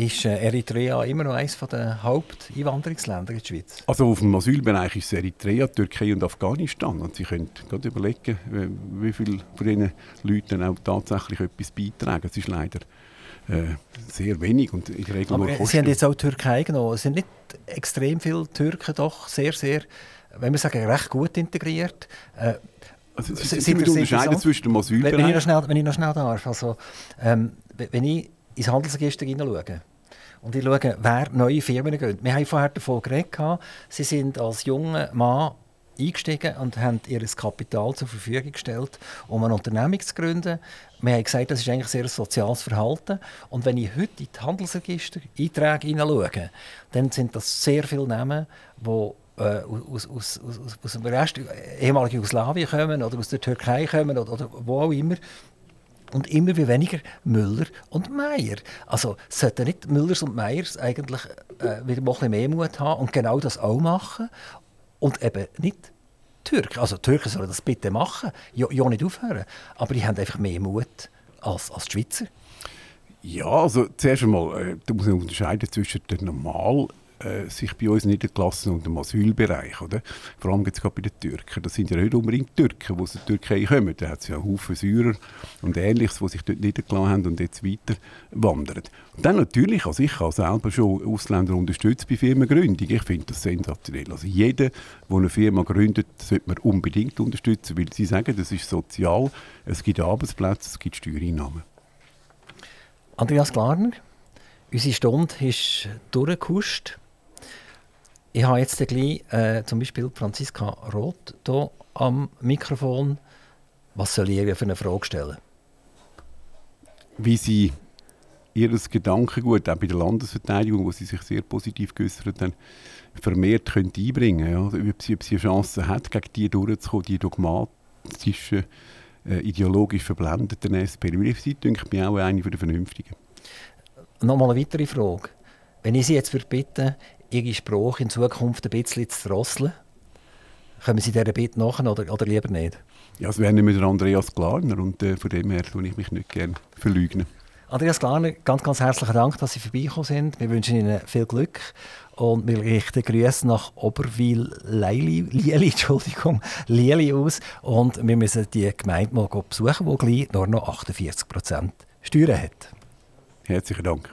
Ist äh, Eritrea immer noch eines der Haupteinwanderungsländer in der Schweiz? Also auf dem Asylbereich ist es Eritrea, Türkei und Afghanistan. Und Sie können gerade überlegen, wie viele von diesen Leuten auch tatsächlich etwas beitragen. Es ist leider äh, sehr wenig und in der Regel Aber nur Sie haben jetzt auch die Türkei genommen. Es sind nicht extrem viele Türken doch sehr, sehr, wenn wir sagen, recht gut integriert. Äh, also, Sie, Sie unterscheiden zwischen dem Asylbereich... Wenn, wenn, ich noch schnell, wenn ich noch schnell darf, also, ähm, wenn ich ins Handelsregister hineinschaue, und ich schaue, wer neue Firmen geht. Wir haben vorher davon geredet, Sie sind als junger Mann eingestiegen und haben ihr Kapital zur Verfügung gestellt, um eine Unternehmung zu gründen. Wir haben gesagt, das ist eigentlich sehr ein soziales Verhalten. Und wenn ich heute in die Handelsregister Einträge hineinschaue, dann sind das sehr viele Namen, die äh, aus, aus, aus, aus dem Rest ehemaligen Jugoslawien kommen oder aus der Türkei kommen oder, oder wo auch immer. Und immer weniger Müller und Meier. Also sollten nicht Müllers und Meiers eigentlich äh, wieder ein bisschen mehr Mut haben und genau das auch machen und eben nicht Türken. Also Türken sollen das bitte machen, ja, ja nicht aufhören. Aber die haben einfach mehr Mut als, als die Schweizer. Ja, also zuerst einmal, äh, da muss man unterscheiden zwischen der normal äh, sich bei uns niedergelassen und im Asylbereich. Oder? Vor allem jetzt gerade bei den Türken. Das sind ja nicht unbedingt Türken, die aus der Türkei kommen. Da hat es ja Haufen Syrer und Ähnliches, die sich dort niedergelassen haben und jetzt weiter wandern. Und dann natürlich, also ich habe selber schon Ausländer unterstützt bei Firmengründung. Ich finde das sensationell. Also jeder, der eine Firma gründet, sollte man unbedingt unterstützen, weil sie sagen, das ist sozial, es gibt Arbeitsplätze, es gibt Steuereinnahmen. Andreas Glarner, unsere Stunde ist durchgekuscht. Ich habe jetzt gleich äh, zum Beispiel Franziska Roth hier am Mikrofon. Was soll ich ihr für eine Frage stellen? Wie sie ihr Gedankengut auch bei der Landesverteidigung, wo sie sich sehr positiv geäußert haben, vermehrt könnte einbringen ja? Also, ob, sie, ob sie eine Chance hat, gegen die durchzukommen, die dogmatischen, äh, ideologisch verblendeten SP. Weil sie, denke ich, auch eine der Vernünftigen. Nochmal eine weitere Frage. Wenn ich Sie jetzt bitte, Ihre Sprache in Zukunft ein bisschen zu drosseln? Kommen Sie dieser Bitte nach oder, oder lieber nicht? Ja, es wäre nicht mit Andreas Glarner und äh, von dem her tue ich mich nicht gerne verleugnen. Andreas Glarner, ganz, ganz herzlichen Dank, dass Sie vorbeigekommen sind. Wir wünschen Ihnen viel Glück und wir richten Grüße nach Oberwil-Lieli Entschuldigung, Lieli aus und wir müssen die Gemeinde mal besuchen, die gleich nur noch 48 Prozent Steuern hat. Herzlichen Dank.